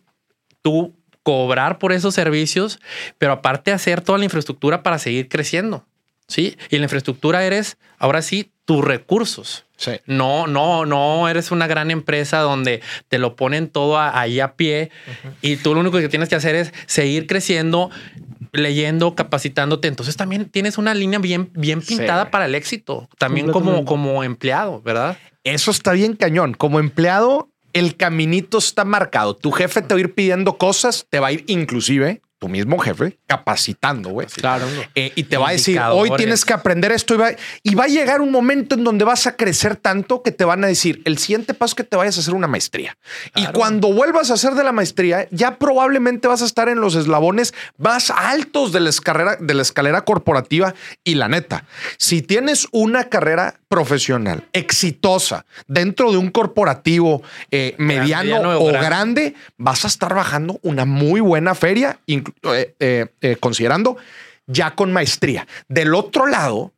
tú cobrar por esos servicios, pero aparte hacer toda la infraestructura para seguir creciendo. Sí, y la infraestructura eres ahora sí tus recursos. Sí. No, no, no eres una gran empresa donde te lo ponen todo a- ahí a pie y tú lo único que tienes que hacer es seguir creciendo, leyendo, capacitándote. Entonces también tienes una línea bien, bien Sí. pintada para el éxito, también como, como empleado, ¿verdad? Eso está bien cañón. Como empleado, el caminito está marcado. Tu jefe te va a ir pidiendo cosas, te va a ir inclusive tu mismo jefe capacitando, güey. Claro. Eh, y te va a decir, hoy tienes que aprender esto y va, y va a llegar un momento en donde vas a crecer tanto que te van a decir, el siguiente paso es que te vayas a hacer una maestría. Y cuando vuelvas a hacer de la maestría, ya probablemente vas a estar en los eslabones más altos de la escalera, de la escalera corporativa. Y la neta, si tienes una carrera profesional exitosa dentro de un corporativo eh, mediano, mediano o grande. grande, vas a estar bajando una muy buena feria, inclu- eh, eh, eh, considerando ya con maestría. Del otro lado,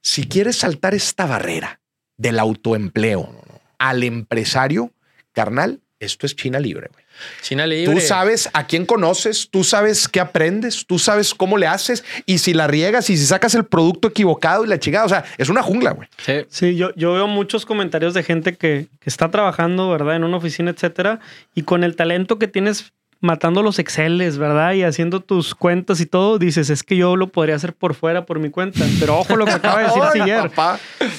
si quieres saltar esta barrera del autoempleo al empresario, carnal, esto es China libre. güey. China libre. Tú sabes a quién conoces, tú sabes qué aprendes, tú sabes cómo le haces y si la riegas y si sacas el producto equivocado y la chingada, o sea, es una jungla, güey. Sí. Sí, yo, yo veo muchos comentarios de gente que, que está trabajando, ¿verdad? En una oficina, etcétera, y con el talento que tienes matando los Exceles, ¿verdad? Y haciendo tus cuentas y todo, dices, es que yo lo podría hacer por fuera, por mi cuenta. Pero ojo lo que acaba de decir Siller.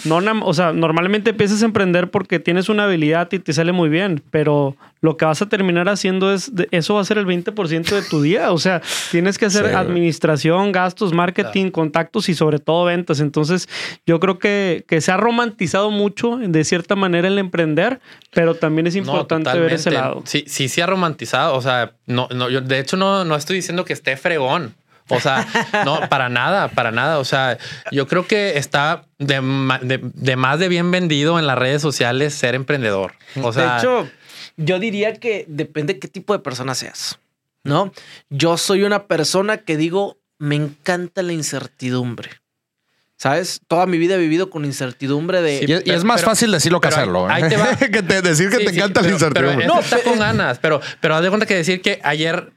No, o sea, normalmente empiezas a emprender porque tienes una habilidad y te sale muy bien, pero lo que vas a terminar haciendo es, eso va a ser el 20% de tu día. O sea, tienes que hacer Sí, administración, gastos, marketing, contactos y sobre todo ventas. Entonces, yo creo que, que se ha romantizado mucho de cierta manera el emprender, pero también es No, importante ver ese lado. Sí, sí, sí ha romantizado. O sea, no, no, yo de hecho no, no estoy diciendo que esté fregón. O sea, no, para nada, para nada. O sea, yo creo que está de, de más de bien vendido en las redes sociales ser emprendedor. O sea, de hecho, yo diría que depende qué tipo de persona seas, ¿no? Yo soy una persona que digo, me encanta la incertidumbre. ¿Sabes? Toda mi vida he vivido con incertidumbre de... Sí, Y, es- y es más Pero- fácil decirlo que ahí- hacerlo. ¿eh? ahí te va. que te- decir que Sí, te sí, encanta pero- la incertidumbre. Pero No, está con ganas, pero, pero haz de cuenta que decir que ayer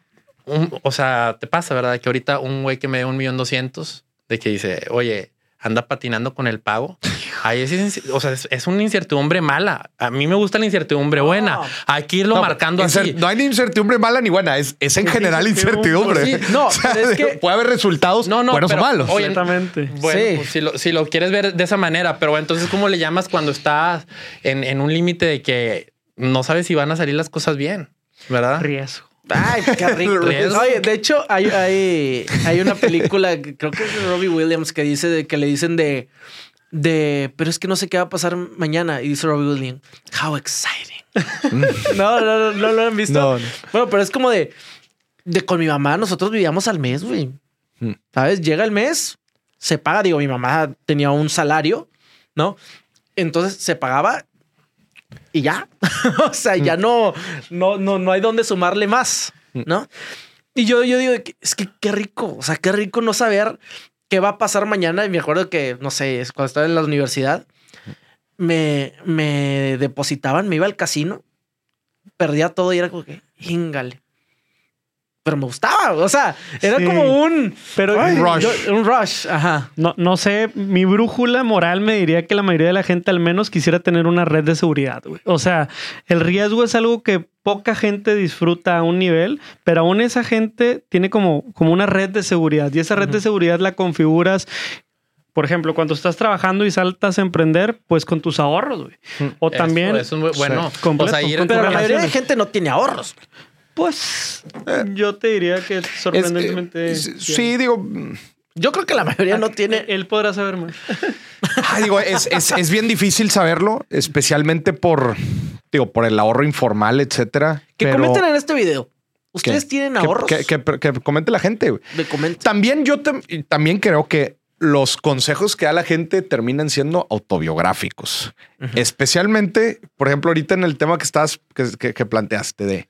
un- o sea, te pasa, ¿verdad? Que ahorita un güey que me dé un millón doscientos de que dice, oye, anda patinando con el pago. Ahí es, o sea, es, es una incertidumbre mala. A mí me gusta la incertidumbre buena. Hay que irlo No, marcando así. No hay ni incertidumbre mala ni buena, es, es en general incertidumbre. Sí, no, O sea, pero es que- puede haber resultados No, no, buenos pero- o malos. oye. Bueno, Sí. pues si lo, si lo quieres ver de esa manera, pero entonces, ¿cómo le llamas cuando estás en, en un límite de que no sabes si van a salir las cosas bien? ¿Verdad? Riesgo. Ay, qué rico. Oye, de hecho, hay, hay, hay una película, que creo que es de Robbie Williams, que dice de que le dicen de, de, pero es que no sé qué va a pasar mañana. Y dice Robbie Williams, how exciting. no, no, no, no lo han visto. No, no. Bueno, pero es como de, de con mi mamá, nosotros vivíamos al mes, güey. Mm. ¿Sabes? Llega el mes, se paga. Digo, mi mamá tenía un salario, ¿no? Entonces se pagaba y ya. o sea, ya no, no, no, no hay dónde sumarle más, ¿no? Y yo, yo digo, es que qué rico, o sea, qué rico no saber qué va a pasar mañana. Y me acuerdo que, no sé, es cuando estaba en la universidad, me, me depositaban, me iba al casino, perdía todo y era como que, híngale. Pero me gustaba, o sea, era Sí. como un, Pero Ay, rush. yo- un rush, ajá. no, no sé, mi brújula moral me diría que la mayoría de la gente al menos quisiera tener una red de seguridad. güey. O sea, el riesgo es algo que poca gente disfruta a un nivel, pero aún esa gente tiene como, como una red de seguridad y esa red de seguridad la configuras. Por ejemplo, cuando estás trabajando y saltas a emprender, pues con tus ahorros, güey. O Eso- también, eso es muy bueno. completo, o sea, ir- con Pero la mayoría de relaciones. gente no tiene ahorros. Pues yo te diría que Es- sorprendentemente. eh, sí, digo, Yo creo que la mayoría no tiene. Él podrá saber más. ay, digo, es, es- es bien difícil saberlo, especialmente por, digo, por el ahorro informal, etcétera. Que pero- comenten en este video. ¿Qué? ¿Ustedes tienen ahorros? Que, que- que comente la gente. También yo también creo que los consejos que da la gente terminan siendo autobiográficos. Especialmente, por ejemplo, ahorita en el tema que estás, que, que- que planteaste de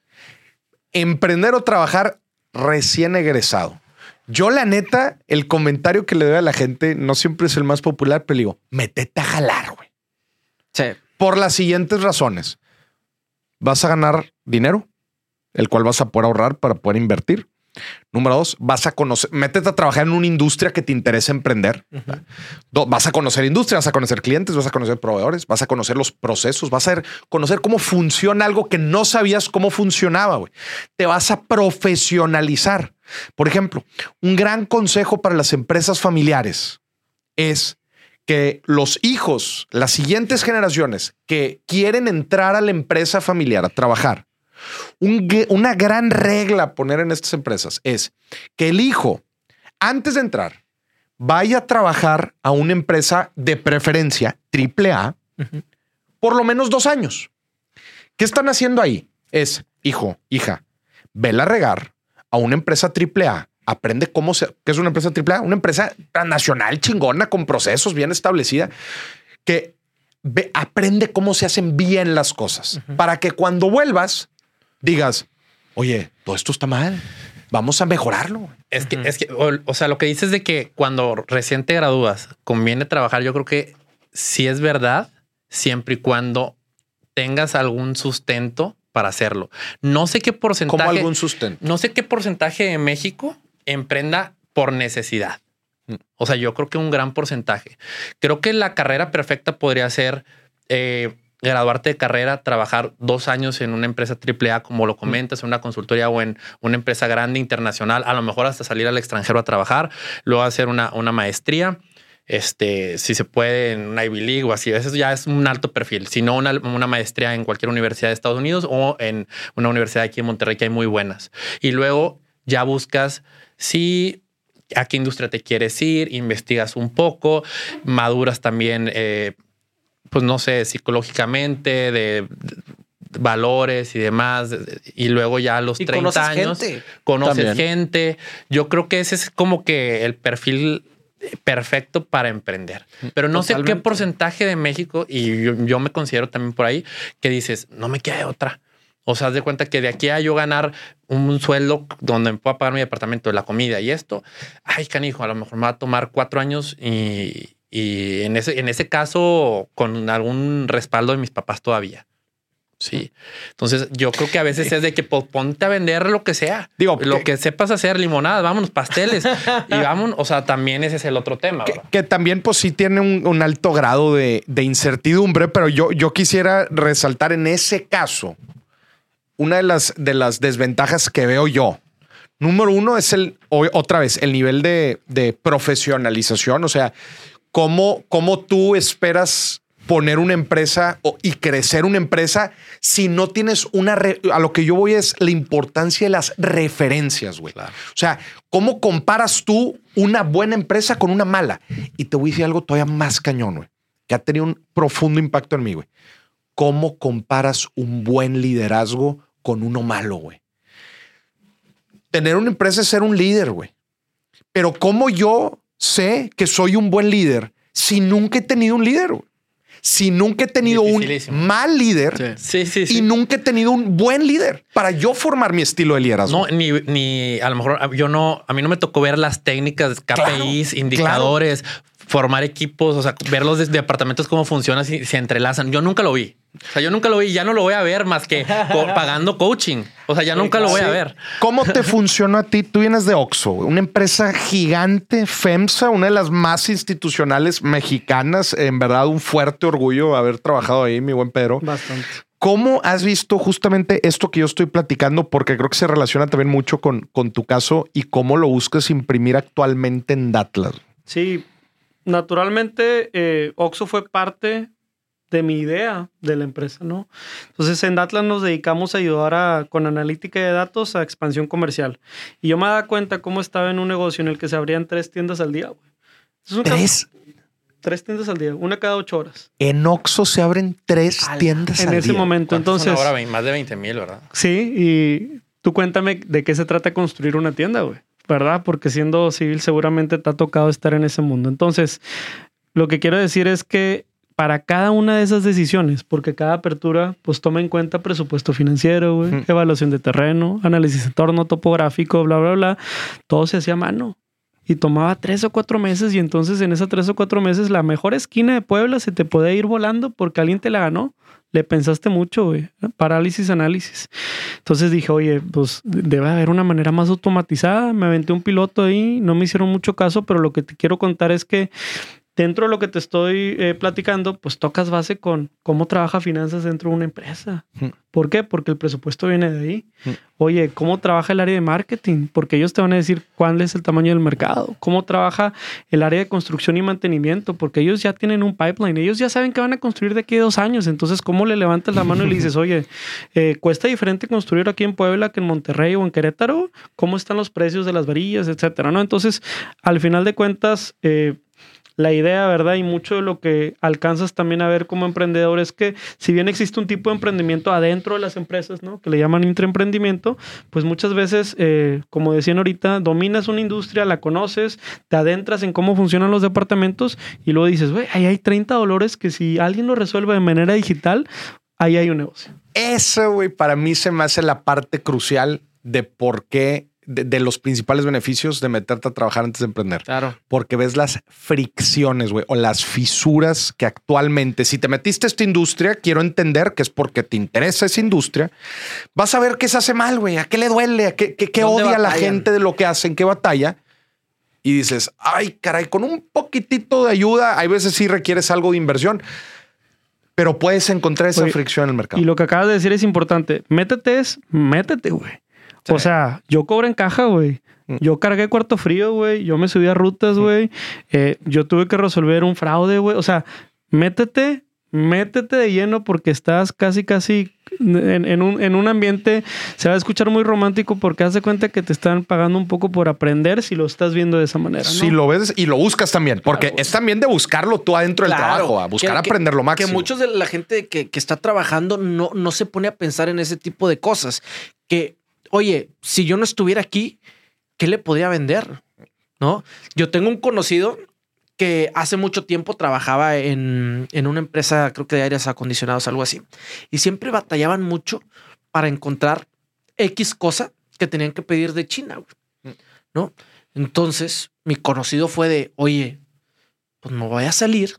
emprender o trabajar recién egresado. Yo, la neta, el comentario que le doy a la gente no siempre es el más popular, pero digo, métete a jalar, güey. Sí. Por las siguientes razones. Vas a ganar dinero, el cual vas a poder ahorrar para poder invertir. Número dos, vas a conocer, métete a trabajar en una industria que te interesa emprender. Vas a conocer industria, vas a conocer clientes, vas a conocer proveedores, vas a conocer los procesos, vas a conocer cómo funciona algo que no sabías cómo funcionaba. güey. Te vas a profesionalizar. Por ejemplo, un gran consejo para las empresas familiares es que los hijos, las siguientes generaciones que quieren entrar a la empresa familiar a trabajar, un una gran regla a poner en estas empresas es que el hijo, antes de entrar, vaya a trabajar a una empresa de preferencia triple A por lo menos dos años. ¿Qué están haciendo ahí? Es, hijo, hija, vela a regar a una empresa triple A. Aprende cómo se, qué es una empresa triple A, una empresa nacional chingona con procesos bien establecida que ve- aprende cómo se hacen bien las cosas para que cuando vuelvas digas, oye, todo esto está mal, vamos a mejorarlo. Es que, es que, o, o sea, lo que dices de que cuando recién te gradúas conviene trabajar, yo creo que sí es verdad, siempre y cuando tengas algún sustento para hacerlo. No sé qué porcentaje, Como algún sustento. no sé qué porcentaje de México emprenda por necesidad. Mm. O sea, yo creo que un gran porcentaje. Creo que la carrera perfecta podría ser eh, graduarte de carrera, trabajar dos años en una empresa AAA, como lo comentas, en una consultoría o en una empresa grande internacional, a lo mejor hasta salir al extranjero a trabajar, luego hacer una, una maestría. Este, si se puede en una Ivy League o así, eso ya es un alto perfil. Si no, una, una maestría en cualquier universidad de Estados Unidos o en una universidad aquí en Monterrey que hay muy buenas. Y luego ya buscas si a qué industria te quieres ir, investigas un poco, maduras también, eh, pues no sé, psicológicamente, de, de valores y demás. Y luego ya a los Y 30 conoces años gente. conoces También. gente. Yo creo que ese es como que el perfil perfecto para emprender. Pero no sé qué porcentaje de México, y yo, yo me considero también por ahí, que dices, no me queda de otra. O sea, haz de cuenta que de aquí a yo ganar un sueldo donde me pueda pagar mi departamento, la comida y esto, ay, canijo, a lo mejor me va a tomar cuatro años y, y en, ese, en ese caso con algún respaldo de mis papás todavía. Sí. Entonces, yo creo que a veces es de que pues, ponte a vender lo que sea. Digo, lo que- que, sepas hacer, limonadas, vámonos, pasteles. y vamos, o sea, también ese es el otro tema. que, que también pues sí tiene un, un alto grado de, de incertidumbre, pero yo, yo quisiera resaltar en ese caso una de las, de las desventajas que veo yo. Número uno es el, otra vez, el nivel de, de profesionalización, o sea, cómo, cómo tú esperas poner una empresa y crecer una empresa si no tienes una... re- a lo que yo voy es la importancia de las referencias, güey. O sea, ¿cómo comparas tú una buena empresa con una mala? Y te voy a decir algo todavía más cañón, güey, que ha tenido un profundo impacto en mí, güey. ¿Cómo comparas un buen liderazgo con uno malo, güey? Tener una empresa es ser un líder, güey. Pero ¿cómo yo sé que soy un buen líder si nunca he tenido un líder? Si nunca he tenido un mal líder Sí, sí, sí. y nunca he tenido un buen líder para yo formar mi estilo de liderazgo. No, ni, ni a lo mejor yo no, a mí no me tocó ver las técnicas, KPIs, indicadores, formar equipos, o sea, ver los departamentos cómo funcionan, si se entrelazan. Yo nunca lo vi. O sea, yo nunca lo vi, ya no lo voy a ver más que co- pagando coaching. O sea, ya nunca lo voy a ver. ¿Cómo te funcionó a ti? Tú vienes de Oxxo, una empresa gigante, FEMSA, una de las más institucionales mexicanas. En verdad, un fuerte orgullo haber trabajado ahí, mi buen Pedro. Bastante. ¿Cómo has visto justamente esto que yo estoy platicando? Porque creo que se relaciona también mucho con, con tu caso y cómo lo buscas imprimir actualmente en Datlas. Sí, naturalmente eh, Oxo fue parte de mi idea de la empresa, ¿no? Entonces en Atlas nos dedicamos a ayudar a, con analítica de datos a expansión comercial. Y yo me daba cuenta cómo estaba en un negocio en el que se abrían tres tiendas al día, güey. Es un Tres. tres tiendas al día, una cada ocho horas. En Oxxo se abren tres Ala. tiendas En al ese día. momento, ¿Cuántos son entonces... ahora más de 20 mil, ¿verdad? Sí, y tú cuéntame de qué se trata construir una tienda, güey. ¿Verdad? Porque siendo civil seguramente te ha tocado estar en ese mundo. Entonces, lo que quiero decir es que para cada una de esas decisiones, porque cada apertura pues toma en cuenta presupuesto financiero, evaluación de terreno, análisis de entorno topográfico, bla, bla, bla, todo se hacía a mano. Y tomaba tres o cuatro meses y entonces en esas tres o cuatro meses la mejor esquina de Puebla se te puede ir volando porque alguien te la ganó. Le pensaste mucho, güey. Parálisis, análisis. Entonces dije, oye, pues debe haber una manera más automatizada. Me aventé un piloto ahí, no me hicieron mucho caso, pero lo que te quiero contar es que dentro de lo que te estoy eh, platicando, pues tocas base con cómo trabaja finanzas dentro de una empresa. Mm. ¿Por qué? Porque el presupuesto viene de ahí. Mm. Oye, ¿cómo trabaja el área de marketing? Porque ellos te van a decir cuál es el tamaño del mercado. ¿Cómo trabaja el área de construcción y mantenimiento? Porque ellos ya tienen un pipeline. Ellos ya saben que van a construir de aquí a dos años. Entonces, ¿cómo le levantas la mano y le dices, oye, eh, cuesta diferente construir aquí en Puebla que en Monterrey o en Querétaro? ¿Cómo están los precios de las varillas, etcétera? ¿no? Entonces, al final de cuentas, eh, la idea, ¿verdad? Y mucho de lo que alcanzas también a ver como emprendedor es que si bien existe un tipo de emprendimiento adentro de las empresas, ¿no? Que le llaman intraemprendimiento, pues muchas veces, eh, como decían ahorita, dominas una industria, la conoces, te adentras en cómo funcionan los departamentos y luego dices, güey, ahí hay 30 dolores que si alguien lo resuelve de manera digital, ahí hay un negocio. Eso, güey, para mí se me hace la parte crucial de por qué, de, de los principales beneficios de meterte a trabajar antes de emprender. Claro. Porque ves las fricciones, güey, o las fisuras que actualmente, si te metiste a esta industria, quiero entender que es porque te interesa esa industria, vas a ver qué se hace mal, güey, a qué le duele, a qué, qué- qué ¿Dónde odia la gente de lo que hacen, qué batalla. Y dices, ay, caray, con un poquitito de ayuda, hay veces sí requieres algo de inversión, pero puedes encontrar esa Oye, fricción en el mercado. Y lo que acabas de decir es importante. Métete es, métete, güey. O sea, yo cobro en caja, güey. Mm. Yo cargué cuarto frío, güey. Yo me subí a rutas, güey. Eh, yo tuve que resolver un fraude, güey. O sea, métete, métete de lleno porque estás casi, casi en, en un, en un ambiente, se va a escuchar muy romántico porque haz de cuenta que te están pagando un poco por aprender si lo estás viendo de esa manera. ¿no? Si lo ves y lo buscas también, porque Claro, es también de buscarlo tú adentro del Claro, trabajo, a buscar que- aprender lo máximo. Que muchos de la gente que, que está trabajando no, no se pone a pensar en ese tipo de cosas. Que, oye, si yo no estuviera aquí, ¿qué le podía vender? ¿No? Yo tengo un conocido que hace mucho tiempo trabajaba en, en una empresa, creo que de aires acondicionados, algo así. Y siempre batallaban mucho para encontrar X cosa que tenían que pedir de China, ¿no? Entonces, mi conocido fue de, oye, pues me voy a salir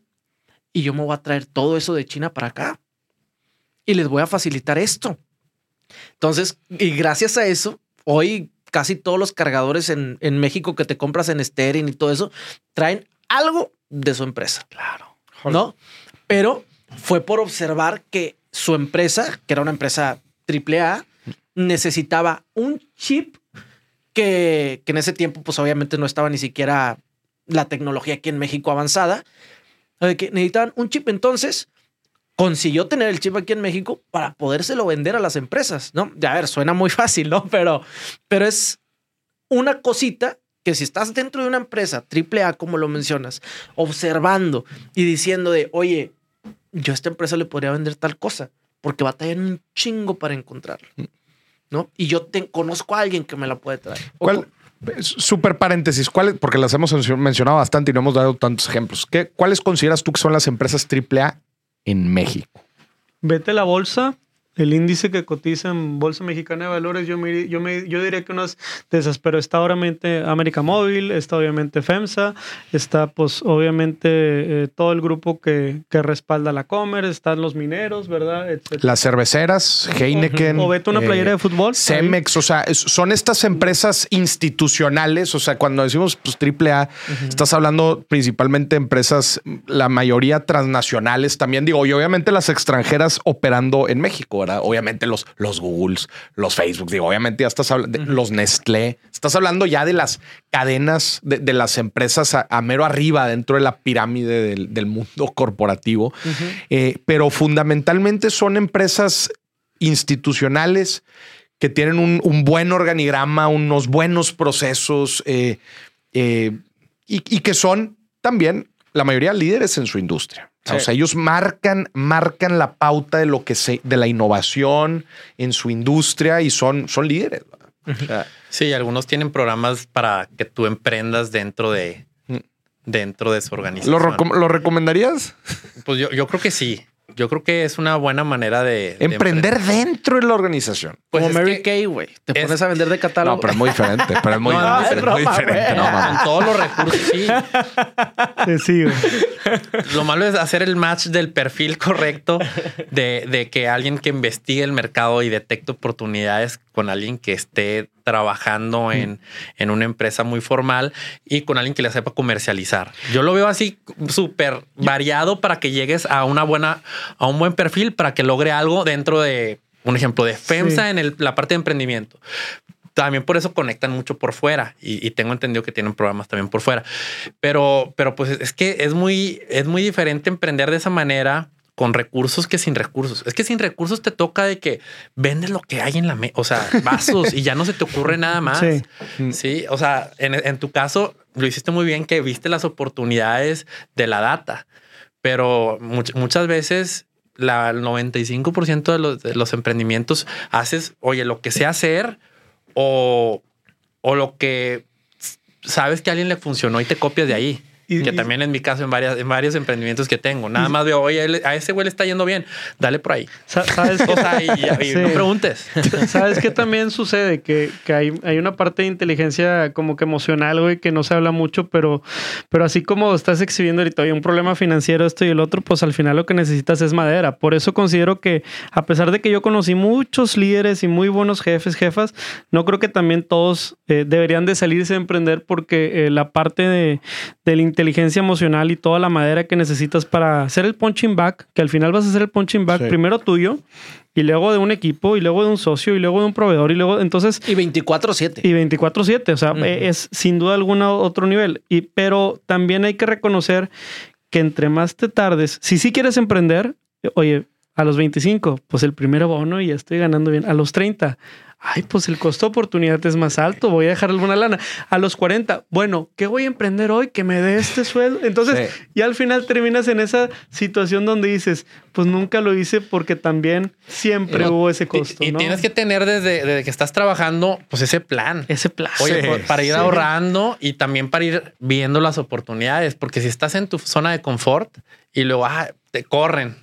y yo me voy a traer todo eso de China para acá. y les voy a facilitar esto. Entonces, y gracias a eso, hoy casi todos los cargadores en, en México que te compras en Stering y todo eso, traen algo de su empresa. Claro. ¿No? Pero fue por observar que su empresa, que era una empresa AAA, necesitaba un chip que, que en ese tiempo, pues obviamente no estaba ni siquiera la tecnología aquí en México avanzada, de que necesitaban un chip. Entonces, consiguió tener el chip aquí en México para podérselo vender a las empresas, ¿no? Ya a ver, suena muy fácil, ¿no? Pero, pero es una cosita que si estás dentro de una empresa AAA, como lo mencionas, observando y diciendo de, oye, yo a esta empresa le podría vender tal cosa, porque batallan un chingo para encontrarlo, ¿no? Y yo te, conozco a alguien que me la puede traer. ¿Cuál? Super paréntesis, ¿cuál, porque las hemos mencionado bastante y no hemos dado tantos ejemplos. ¿Qué, ¿Cuáles consideras tú que son las empresas AAA en México? Vete la bolsa, el índice que cotiza en Bolsa Mexicana de Valores, yo, me, yo, me, yo diría que unas de esas, pero está obviamente América Móvil, está obviamente FEMSA, está pues obviamente eh, todo el grupo que, que respalda la Comer, están los mineros, ¿verdad? Etcétera. Las cerveceras, Heineken. O vete una playera de fútbol. Cemex, o sea, son estas empresas institucionales, o sea, cuando decimos pues triple A, estás hablando principalmente de empresas, la mayoría transnacionales también, digo, y obviamente las extranjeras operando en México, ¿verdad? Obviamente los, los Googles, los Facebook, digo, obviamente ya estás hablando de los Nestlé, estás hablando ya de las cadenas de, de las empresas a, a mero arriba dentro de la pirámide del, del mundo corporativo, Eh, pero fundamentalmente son empresas institucionales que tienen un, un buen organigrama, unos buenos procesos eh, eh, y, y que son también la mayoría líderes en su industria. O sea, ellos marcan, marcan la pauta de lo que se, de la innovación en su industria y son, son líderes. ¿verdad? O sea, Sí, algunos tienen programas para que tú emprendas dentro de dentro de su organización. ¿Lo, lo recomendarías? Pues yo, yo creo que sí. Yo creo que es una buena manera de, de Emprender dentro de la organización. Pues Como es Mary que- Kay, güey. Te es- pones a vender de catálogo. No, pero es muy diferente. Pero es muy, No, muy diferente. No, Con todos los recursos, sí. Sí, güey. Lo malo es hacer el match del perfil correcto de, de que alguien que investigue el mercado y detecte oportunidades con alguien que esté trabajando en, en una empresa muy formal y con alguien que le sepa comercializar. Yo lo veo así súper variado para que llegues a una buena, a un buen perfil para que logre algo dentro de un ejemplo de FEMSA Sí. en el- la parte de emprendimiento. También por eso conectan mucho por fuera y, y tengo entendido que tienen programas también por fuera. Pero, pero pues es que es muy, es muy diferente emprender de esa manera con recursos que sin recursos. Es que sin recursos te toca de que vendes lo que hay en la mesa, o sea, vasos y ya no se te ocurre nada más. Sí. Sí, o sea, en, en tu caso lo hiciste muy bien que viste las oportunidades de la data, pero much- muchas veces la el 95% de los, de los emprendimientos haces, oye, lo que sé hacer o, o lo que sabes que a alguien le funcionó y te copias de ahí. Y- que también en mi caso, en, varias, en varios emprendimientos que tengo, nada más veo, oye, a ese güey le está yendo bien, dale por ahí. Sa- ¿Sabes? O sea, y, y Sí. no preguntes. ¿Sabes qué también sucede? Que, que hay, hay una parte de inteligencia como que emocional, güey, que no se habla mucho, pero, pero así como estás exhibiendo ahorita hay un problema financiero, esto y el otro, pues al final lo que necesitas es madera. Por eso considero que, a pesar de que yo conocí muchos líderes y muy buenos jefes, jefas, no creo que también todos eh, deberían de salirse a emprender porque eh, la parte de, de la inteligencia emocional y toda la madera que necesitas para hacer el punching back, que al final vas a hacer el punching back Sí. primero tuyo y luego de un equipo y luego de un socio y luego de un proveedor y luego entonces Y 24-7. y 24/7, o sea, eh, es sin duda alguna otro nivel y pero también hay que reconocer que entre más te tardes, si sí quieres emprender, oye, a los 25, pues el primer bono y ya estoy ganando bien. A los 30, ay, pues el costo de oportunidad es más alto, voy a dejar alguna lana. A los 40, bueno, ¿qué voy a emprender hoy? Que me dé este sueldo. Entonces, Sí. y al final terminas en esa situación donde dices, pues nunca lo hice porque también siempre No, hubo ese Y- costo. Y, ¿no? tienes que tener desde, desde que estás trabajando, pues ese plan. ese plan. Oye, Sí, por- para ir sí. ahorrando y también para ir viendo las oportunidades, porque si estás en tu zona de confort y luego ah, te corren.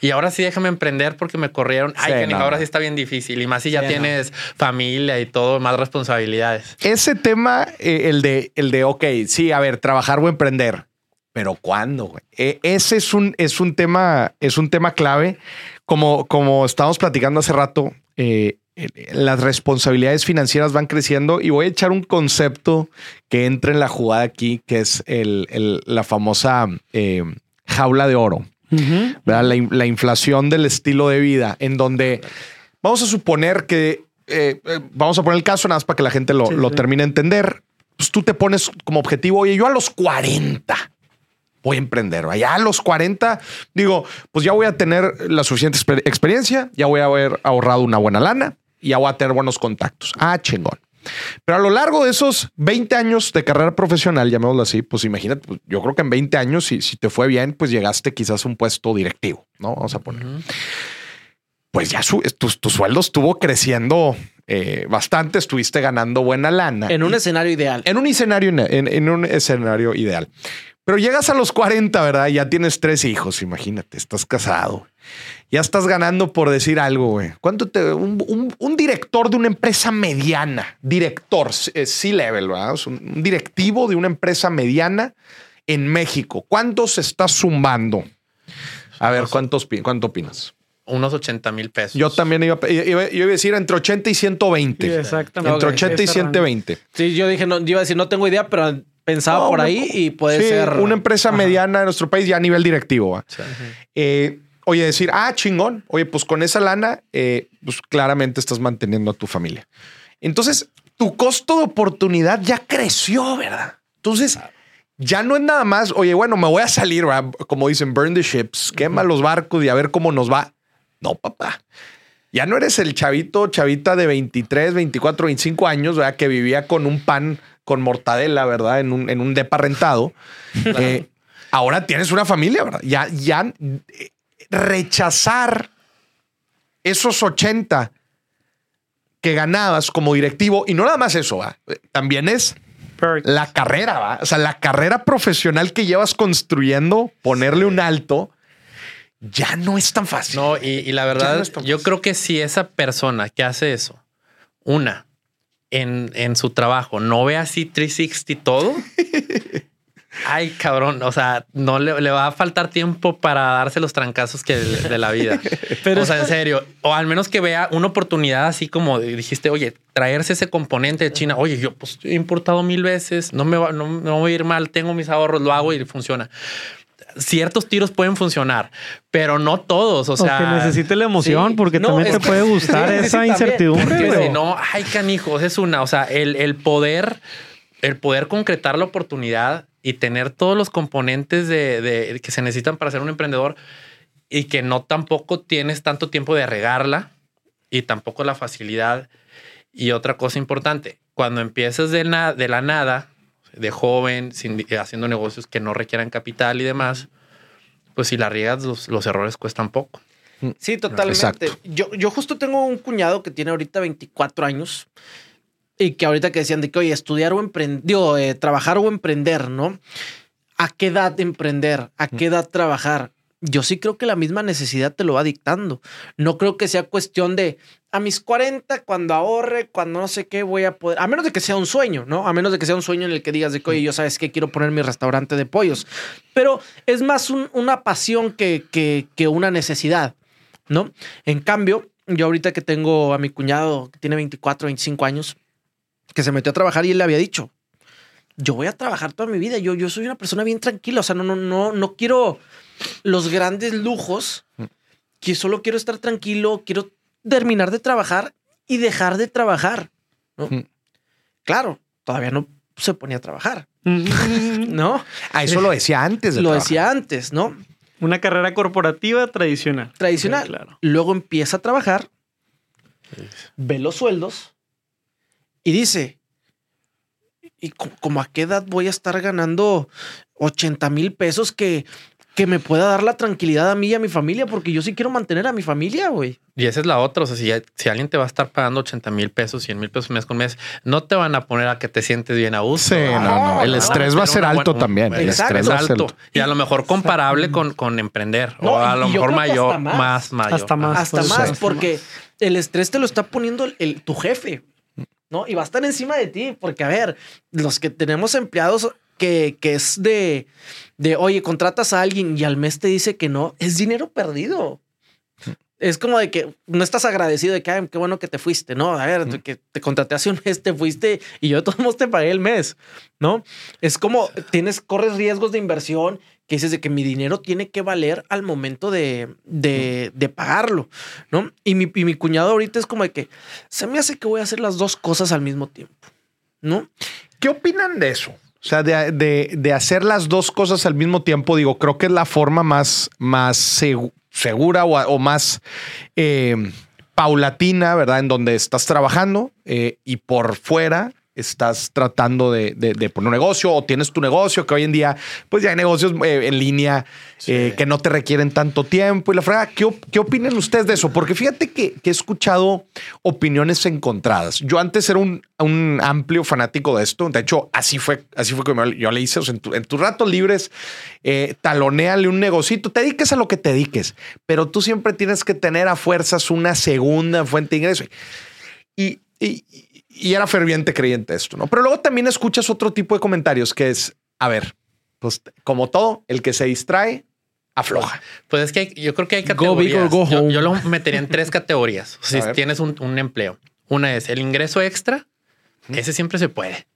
Y ahora sí déjame emprender porque me corrieron. Ay, Sí, que no, ahora sí está bien difícil. Y más si ya Sí, tienes familia y todo, más responsabilidades. Ese tema, eh, el de, el de, ok, sí, a ver, trabajar o emprender, pero ¿cuándo? güey? Eh, ese es un, es un tema, es un tema clave. como, como estábamos platicando hace rato, eh, eh, las responsabilidades financieras van creciendo y voy a echar un concepto que entra en la jugada aquí, que es el, el- la famosa eh, jaula de oro. La, in- la inflación del estilo de vida, en donde vamos a suponer que, eh, eh, vamos a poner el caso nada más para que la gente lo, Sí, lo sí. termine de entender. Pues tú te pones como objetivo, oye, yo a los 40 voy a emprender. Allá a los 40, digo, pues ya voy a tener la suficiente exper- experiencia, ya voy a haber ahorrado una buena lana y ya voy a tener buenos contactos. Ah, chingón. Pero a lo largo de esos 20 años de carrera profesional, llamémoslo así, pues imagínate, pues, yo creo que en 20 años, si, si te fue bien, pues llegaste quizás a un puesto directivo, ¿no? Vamos a poner. Pues ya su, tu, tu sueldo estuvo creciendo eh, bastante, estuviste ganando buena lana. En un escenario ideal. En un escenario, en, en un escenario ideal. Pero llegas a los 40, ¿verdad? Ya tienes tres hijos, imagínate, estás casado. Ya estás ganando por decir algo, güey. ¿Cuánto te... Un, un- un director de una empresa mediana, director, eh, C-level, ¿verdad? O sea, un un directivo de una empresa mediana en México. ¿Cuánto se está sumando? A ver, ¿cuántos, ¿cuánto opinas? Unos 80 mil pesos. Yo también iba, iba- iba- yo iba a decir entre 80 y 120. Sí, exactamente. Entre Ok, 80 y ese rango. 120. Sí, yo dije, no, yo iba a decir, no tengo idea, pero pensaba No, por una- ahí y puede sí, ser. una empresa mediana en nuestro país ya a nivel directivo. Eh, oye, decir, ah, chingón. Oye, pues con esa lana, eh, pues claramente estás manteniendo a tu familia. Entonces, tu costo de oportunidad ya creció, ¿verdad? Entonces, ya no es nada más, oye, bueno, me voy a salir, ¿verdad? como dicen, burn the ships, quema los barcos y a ver cómo nos va. No, papá. Ya no eres el chavito, chavita de 23, 24, 25 años, ¿verdad? Que vivía con un pan con mortadela, ¿verdad? En un, en un depa rentado. Eh, ahora tienes una familia, ¿verdad? Ya, ya eh, rechazar esos 80 que ganabas como directivo, y no nada más eso, ¿va? Eh, también es la carrera, ¿va? O sea, la carrera profesional que llevas construyendo, ponerle un alto, ya no es tan fácil. No, y, y la verdad, no yo creo que si esa persona que hace eso, una, en, en su trabajo, no ve así 360 todo, ay, cabrón, o sea, no le, le va a faltar tiempo para darse los trancazos que de, de la vida. Pero o sea, en serio, o al menos que vea una oportunidad así como dijiste, oye, traerse ese componente de China, oye, yo pues he importado mil veces, no me va, no, no voy a ir mal, tengo mis ahorros, lo hago y funciona. Ciertos tiros pueden funcionar, pero no todos. O O sea, que necesite la emoción, sí. porque No, también te que- puede gustar sí, esa incertidumbre. porque güey. si no, ay, canijos, es una. O sea, el, el poder, el poder concretar la oportunidad y tener todos los componentes de, de- que se necesitan para ser un emprendedor y que no tampoco tienes tanto tiempo de regarla y tampoco la facilidad. Y otra cosa importante, cuando empiezas de, na- de la nada, de joven, sin, haciendo negocios que no requieran capital y demás, pues si la riegas, los, los errores cuestan poco. Sí, totalmente. Yo, yo justo tengo un cuñado que tiene ahorita 24 años y que ahorita que decían de que, oye, estudiar o emprender, trabajar o emprender, ¿no? ¿A qué edad emprender? ¿A qué edad trabajar? Yo sí creo que la misma necesidad te lo va dictando. No creo que sea cuestión de a mis 40, cuando ahorre, cuando no sé qué, voy a poder. A menos de que sea un sueño, ¿no? A menos de que sea un sueño en el que digas de que, oye, yo sabes que quiero poner mi restaurante de pollos. Pero es más un- una pasión que, que, que una necesidad, ¿no? En cambio, yo ahorita que tengo a mi cuñado que tiene 24, 25 años, que se metió a trabajar y él le había dicho, yo voy a trabajar toda mi vida, yo, yo soy una persona bien tranquila, o sea, no, no, no, no quiero los grandes lujos, que solo quiero estar tranquilo, quiero terminar de trabajar y dejar de trabajar, ¿no? Mm. Claro, todavía no se ponía a trabajar, ¿no? Ah, eso lo decía antes de Lo trabajar. decía antes, ¿no? Una carrera corporativa tradicional. Tradicional. Sí, claro. Luego empieza a trabajar, ve los sueldos y dice, ¿y co- como a qué edad voy a estar ganando 80 mil pesos que, que me pueda dar la tranquilidad a mí y a mi familia? Porque yo sí quiero mantener a mi familia, güey. Y esa es la otra. O sea, si, si alguien te va a estar pagando 80 mil pesos, 100 mil pesos mes con mes, no te van a poner a que te sientes bien a gusto. Sí, no, no. El estrés va a ser alto buena- también. El Exacto. estrés va a ser alto. Y a lo mejor comparable con, con emprender. No, o a lo mejor mayor, hasta más. más, mayor. Hasta más. Hasta más, porque el estrés te lo está poniendo el, el- tu jefe, ¿no? Y va a estar encima de ti, porque a ver, los que tenemos empleados que, que es de, de, oye, contratas a alguien y al mes te dice que no, es dinero perdido. es como de que no estás agradecido de que, ay, qué bueno que te fuiste, ¿no? A ver, que te contraté hace un mes, te fuiste y yo de todos modos te pagué el mes, ¿no? Es como tienes, corres riesgos de inversión que dices de que mi dinero tiene que valer al momento de, de, de pagarlo, ¿no? Y mi, y mi cuñado ahorita es como de que se me hace que voy a hacer las dos cosas al mismo tiempo, ¿no? ¿Qué opinan de eso? O sea, de, de- de hacer las dos cosas al mismo tiempo, digo, creo que es la forma más, más segu- segura o, o más eh, paulatina, ¿verdad? En donde estás trabajando eh, y por fuera estás tratando de, de- de poner un negocio o tienes tu negocio, que hoy en día, pues ya hay negocios eh, en línea eh, que no te requieren tanto tiempo y la frega. ¿Qué, qué opinan ustedes de eso? Porque fíjate que, que he escuchado opiniones encontradas. Yo antes era un, un amplio fanático de esto. De hecho, así fue, así fue como yo le hice. O sea, en, tu- en tus ratos libres, eh, taloneale un negocito, te dediques a lo que te dediques, pero tú siempre tienes que tener a fuerzas una segunda fuente de ingreso. Y, y- y era ferviente creyente esto, ¿no? Pero luego también escuchas otro tipo de comentarios que es, a ver, pues como todo, el que se distrae, afloja. Pues es que hay- yo creo que hay Go big categorías. or go yo, home. yo lo metería en tres categorías. Si tienes un, un empleo, una es el ingreso extra. Ese siempre se puede.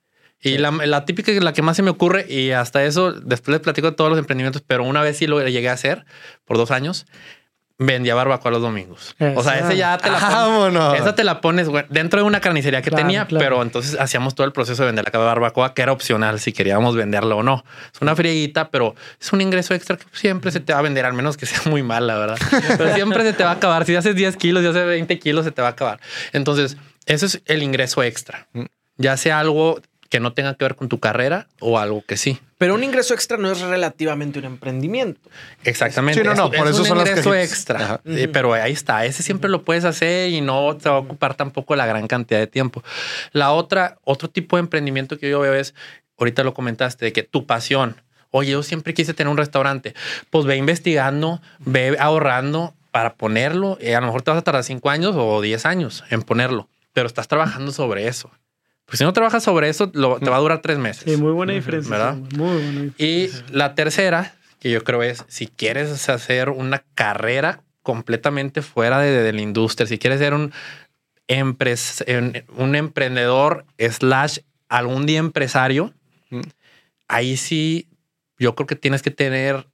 Y la, la típica, la que más se me ocurre, y hasta eso después les platico de todos los emprendimientos, pero una vez sí lo llegué a hacer por dos años. Vendía barbacoa los domingos. O sea, ese ya te la pones. Vámonos. Esa te la pones güey, dentro de una carnicería que Claro, tenía, claro. pero entonces hacíamos todo el proceso de vender la barbacoa, que era opcional si queríamos venderla o no. Es una frieguita, pero es un ingreso extra que siempre se te va a vender, al menos que sea muy mal, la verdad. Pero siempre se te va a acabar. Si haces 10 kilos, si haces 20 kilos, se te va a acabar. Entonces, eso es el ingreso extra. Mm. Ya sea algo que no tenga que ver con tu carrera o algo que sí. Pero un ingreso extra no es relativamente un emprendimiento. Exactamente. Sí, no, no, Es- por es eso un son las ingreso cajitas. extra. Pero ahí está. Ese siempre lo puedes hacer y no te va a ocupar tampoco la gran cantidad de tiempo. La otra, otro tipo de emprendimiento que yo veo es, ahorita lo comentaste, de que tu pasión. Oye, yo siempre quise tener un restaurante. Pues ve investigando, ve ahorrando para ponerlo. Eh, a lo mejor te vas a tardar cinco años o 10 años en ponerlo, pero estás trabajando sobre eso. Pues si no trabajas sobre eso, lo- te va a durar tres meses. Sí, muy buena diferencia. ¿Verdad? Muy buena diferencia. Y la tercera, que yo creo es, si quieres hacer una carrera completamente fuera de, de la industria, si quieres ser un, empres- un emprendedor slash algún día empresario, ahí sí yo creo que tienes que tener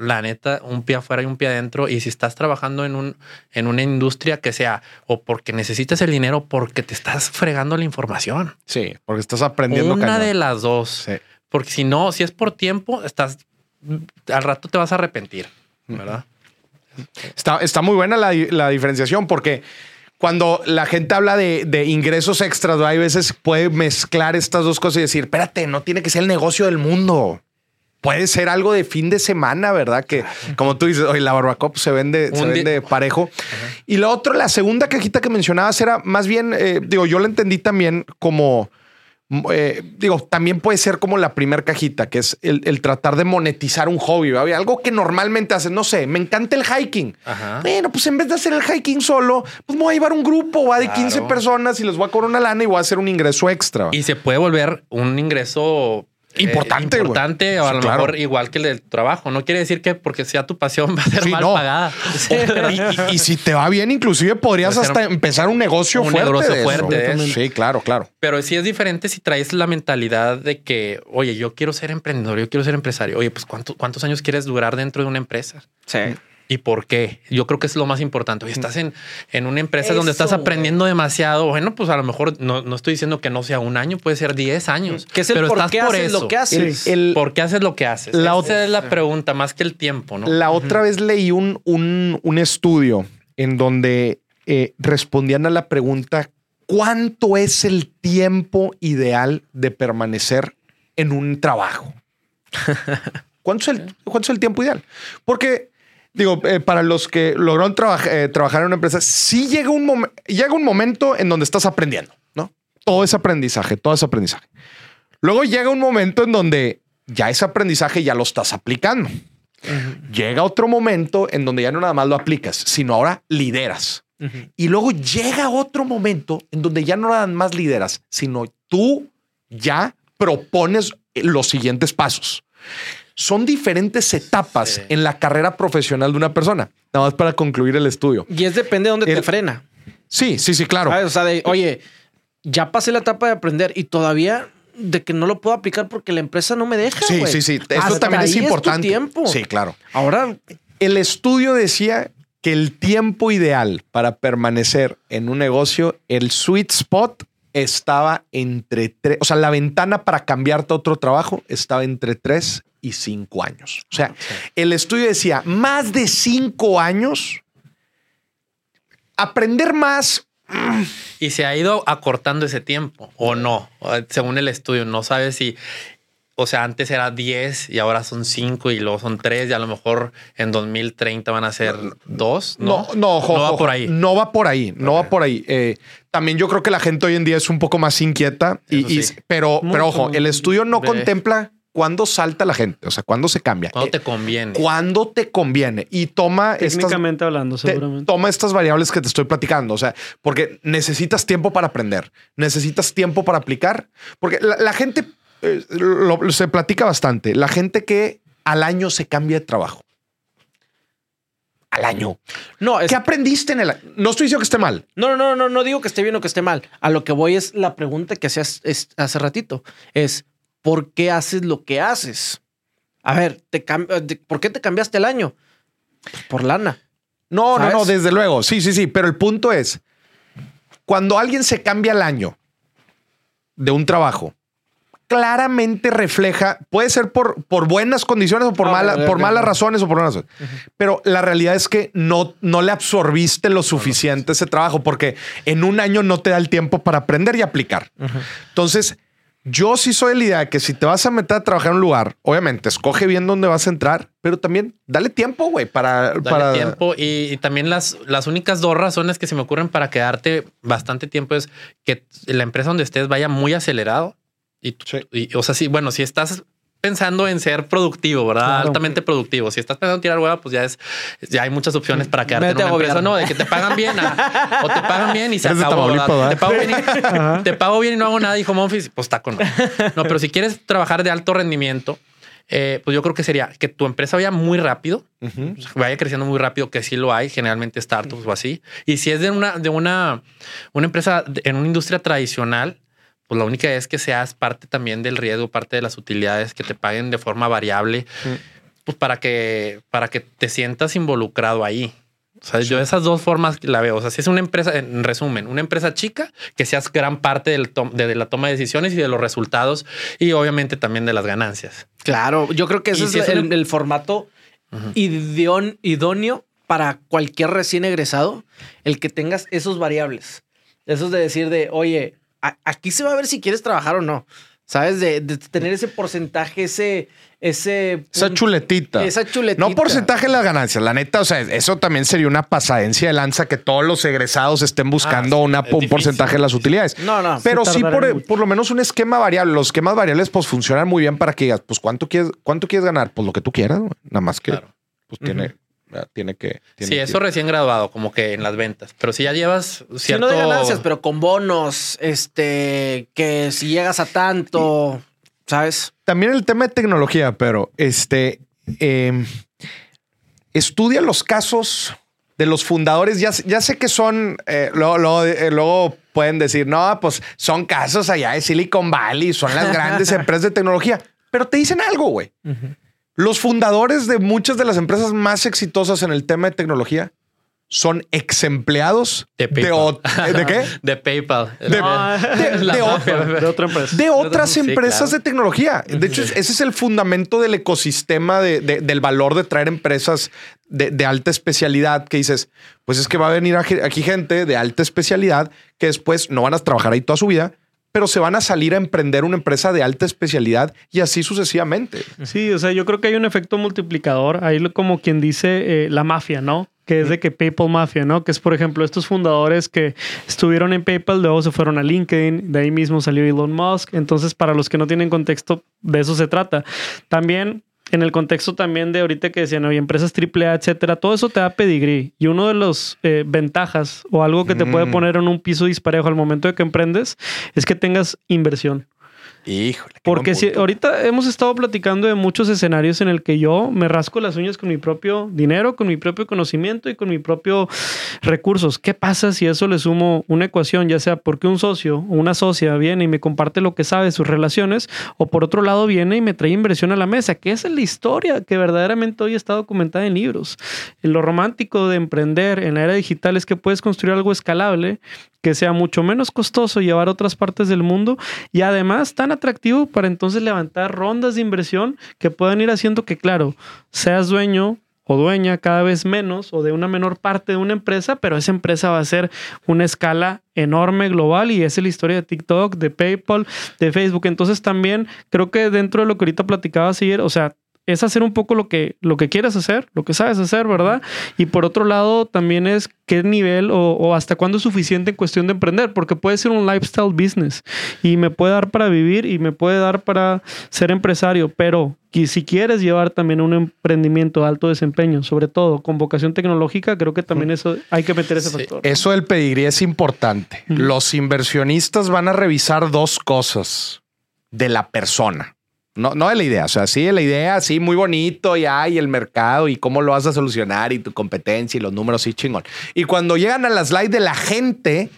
la neta un pie afuera y un pie adentro y si estás trabajando en un en una industria que sea o porque necesitas el dinero porque te estás fregando la información Sí, porque estás aprendiendo. una cañón. de las dos Sí. porque si no, si es por tiempo, estás al rato te vas a arrepentir, ¿verdad? Está, está muy buena la, la diferenciación porque cuando la gente habla de, de ingresos extras, hay veces puede mezclar estas dos cosas y decir, espérate, no tiene que ser el negocio del mundo. Puede ser algo de fin de semana, ¿verdad? Que como tú dices, hoy la barbacoa pues, se vende, se vende parejo. Y la otra, la segunda cajita que mencionabas era más bien, eh, digo, yo la entendí también como, mm, eh, digo, también puede ser como la primera cajita, que es el, el tratar de monetizar un hobby, ¿verdad? Algo que normalmente haces, no sé, me encanta el hiking. Ajá. Bueno, pues en vez de hacer el hiking solo, pues me voy a llevar un grupo va de Claro. 15 personas y les voy a cobrar una lana y voy a hacer un ingreso extra. Y se puede volver un ingreso Importante, güey. importante o a Sí, lo claro. mejor igual que el del trabajo. No quiere decir que porque sea tu pasión va a ser Sí, mal no. pagada. y, y- y si te va bien, inclusive podrías Puede hasta empezar un negocio un fuerte. negocio de eso. fuerte de eso. Sí, claro, claro. Pero sí es diferente si traes la mentalidad de que, oye, yo quiero ser emprendedor, yo quiero ser empresario. Oye, pues ¿cuánto- ¿cuántos años quieres durar dentro de una empresa? Sí. ¿Y por qué? Yo creo que es lo más importante. Oye, estás en, en una empresa donde estás aprendiendo demasiado. Bueno, pues a lo mejor no, no estoy diciendo que no sea un año, puede ser 10 años. Que es el pero por estás qué por haces eso. lo que haces. El- el- ¿Por qué haces lo que haces? La Esa otra- es la pregunta, más que el tiempo, ¿no? La otra vez leí un, un, un estudio en donde eh, respondían a la pregunta ¿cuánto es el tiempo ideal de permanecer en un trabajo? ¿Cuánto es el, cuánto es el tiempo ideal? Porque, digo, eh, para los que lograron traba- eh, trabajar en una empresa, sí llega un, llega un momento en donde estás aprendiendo, ¿no? Todo es aprendizaje, todo es aprendizaje. Luego llega un momento en donde ya ese aprendizaje ya lo estás aplicando. Llega otro momento en donde ya no nada más lo aplicas, sino ahora lideras. Y luego llega otro momento en donde ya no nada más lideras, sino tú ya propones los siguientes pasos. Son diferentes etapas Sí. en la carrera profesional de una persona. Nada más para concluir el estudio. Y es depende de dónde te frena. Sí, sí, sí, claro. O sea, de, oye, ya pasé la etapa de aprender y todavía de que no lo puedo aplicar porque la empresa no me deja. Sí, sí, sí. Esto Hasta también es tu importante. tiempo. Sí, claro. Ahora, El estudio decía que el tiempo ideal para permanecer en un negocio, el sweet spot estaba entre tres, o sea, la ventana para cambiarte a otro trabajo estaba entre tres y cinco años. O sea, el estudio decía más de cinco años, aprender más. Y se ha ido acortando ese tiempo o no, según el estudio, no sabes si, o sea, antes era 10 y ahora son 5 y luego son 3 y a lo mejor en 2030 van a ser 2. No, no, ojo, no va ojo, por ahí. No va por ahí, no va por ahí. Eh, también yo creo que la gente hoy en día es un poco más inquieta, y, pero, Muy pero ojo, el estudio no De- contempla cuándo salta la gente, o sea, cuándo se cambia. ¿Cuándo Eh, te conviene? cuándo te conviene y toma estas, Técnicamente hablando, te- seguramente. toma estas variables que te estoy platicando. O sea, porque necesitas tiempo para aprender, necesitas tiempo para aplicar, porque la, la gente eh, lo- lo- se platica bastante. La gente que al año se cambia de trabajo. Al año. no, es, ¿Qué aprendiste en el año? No estoy diciendo que esté mal. no, no, no, no, no digo que esté bien o que esté mal. A lo que voy es la pregunta que hacías es- hace ratito. Es, ¿por qué haces lo que haces? A ver, te ¿por qué te cambiaste el año? Pues por lana. No, no, no, desde luego. Sí, sí, sí. Pero el punto es, cuando alguien se cambia al año de un trabajo, claramente refleja, puede ser por, por buenas condiciones o por, Ah, mala- por malas razones o por buenas razones. Pero la realidad es que no, no le absorbiste lo suficiente ese trabajo porque en un año no te da el tiempo para aprender y aplicar. Entonces, yo sí soy de la idea de que si te vas a meter a trabajar en un lugar, obviamente escoge bien dónde vas a entrar, pero también dale tiempo, güey, para, Dale para tiempo y, y también las, las únicas dos razones que se me ocurren para quedarte bastante tiempo es que la empresa donde estés vaya muy acelerado y, tú- Sí. y, o sea, sí, bueno, si estás pensando en ser productivo, ¿verdad? Claro. Altamente productivo. Si estás pensando en tirar hueva, pues ya es, ya hay muchas opciones para quedarte Vete en a una empresa, no, de que te pagan bien ah, o te pagan bien y se acabó. Te pago, bien y, te pago bien y no hago nada y home office, pues está con. No, pero si quieres trabajar de alto rendimiento, eh, pues yo creo que sería que tu empresa vaya muy rápido, vaya creciendo muy rápido, que sí lo hay, generalmente startups o así. Y si es de una, de una, una empresa de- en una industria tradicional, pues la única es que seas parte también del riesgo, parte de las utilidades que te paguen de forma variable, pues para que, para que te sientas involucrado ahí. O sea, yo esas dos formas la veo. O sea, si es una empresa, en resumen, una empresa chica, que seas gran parte del tom- de, de la toma de decisiones y de los resultados y obviamente también de las ganancias. Claro, yo creo que ese es, si es el, una- el formato idóneo para cualquier recién egresado, el que tengas esos variables. Esos de decir de, oye, a- aquí se va a ver si quieres trabajar o no. ¿Sabes? De, de tener ese porcentaje, ese... ese Esa chuletita. Esa chuletita. No porcentaje de las ganancias, la neta, o sea, eso también sería una pasadencia de lanza que todos los egresados estén buscando Ah, sí, una, es un difícil, porcentaje de las utilidades. No, no. Pero sí, por, lo menos un esquema variable. Los esquemas variables, pues funcionan muy bien para que digas, pues cuánto quieres, cuánto quieres ganar, pues lo que tú quieras, nada más que, Claro. pues tiene, tiene que. tiene Sí, que- eso recién graduado, como que en las ventas. Pero si ya llevas Si cierto... no de ganancias, pero con bonos, este, que si llegas a tanto, ¿sabes? También el tema de tecnología, pero este eh, estudia los casos de los fundadores. Ya, ya sé que son, eh, luego, luego, eh, luego pueden decir, no, pues son casos allá de Silicon Valley, son las grandes empresas de tecnología, pero te dicen algo, güey. Los fundadores de muchas de las empresas más exitosas en el tema de tecnología son ex empleados De PayPal. ¿de qué? De PayPal. De- de- La de mafia. de otra empresa. de otras Sí, empresas claro. de tecnología. De hecho, ese es el fundamento del ecosistema de- de- del valor de traer empresas de, de alta especialidad que dices, pues es que va a venir aquí aquí gente de alta especialidad que después no van a trabajar ahí toda su vida, pero se van a salir a emprender una empresa de alta especialidad y así sucesivamente. Sí, o sea, yo creo que hay un efecto multiplicador. Ahí como quien dice eh, la mafia, ¿no? Que es de que PayPal Mafia, ¿no? Que es, por ejemplo, estos fundadores que estuvieron en PayPal, luego se fueron a LinkedIn, de ahí mismo salió Elon Musk. Entonces, para los que no tienen contexto, de eso se trata. También, en el contexto también de ahorita que decían, oye, empresas AAA, etcétera, todo eso te da pedigrí. Y uno de los eh, ventajas o algo que te puede Mm. poner en un piso disparejo al momento de que emprendes es que tengas inversión. Híjole. Porque si ahorita hemos estado platicando de muchos escenarios en el que yo me rasco las uñas con mi propio dinero, con mi propio conocimiento y con mi propio recursos. ¿Qué pasa si eso le sumo una ecuación, ya sea porque un socio o una socia viene y me comparte lo que sabe de sus relaciones, o por otro lado viene y me trae inversión a la mesa, que esa es la historia que verdaderamente hoy está documentada en libros. Lo romántico de emprender en la era digital es que puedes construir algo escalable que sea mucho menos costoso llevar a otras partes del mundo y además tan atractivo para entonces levantar rondas de inversión que puedan ir haciendo que, claro, seas dueño o dueña cada vez menos o de una menor parte de una empresa, pero esa empresa va a ser una escala enorme global y esa es la historia de TikTok, de PayPal, de Facebook. Entonces también creo que dentro de lo que ahorita platicabas ayer, o sea, es hacer un poco lo que, lo que quieres hacer, lo que sabes hacer, ¿verdad? Y por otro lado, también es qué nivel o, o hasta cuándo es suficiente en cuestión de emprender, porque puede ser un lifestyle business y me puede dar para vivir y me puede dar para ser empresario, pero que si quieres llevar también un emprendimiento de alto desempeño, sobre todo con vocación tecnológica, creo que también eso hay que meter ese factor. Eso del pedigrí es importante. Los inversionistas van a revisar dos cosas de la persona. No, no de la idea, o sea, sí de la idea, sí, muy bonito, y hay el mercado y cómo lo vas a solucionar y tu competencia y los números, sí, chingón. Y cuando llegan a la slide de la gente,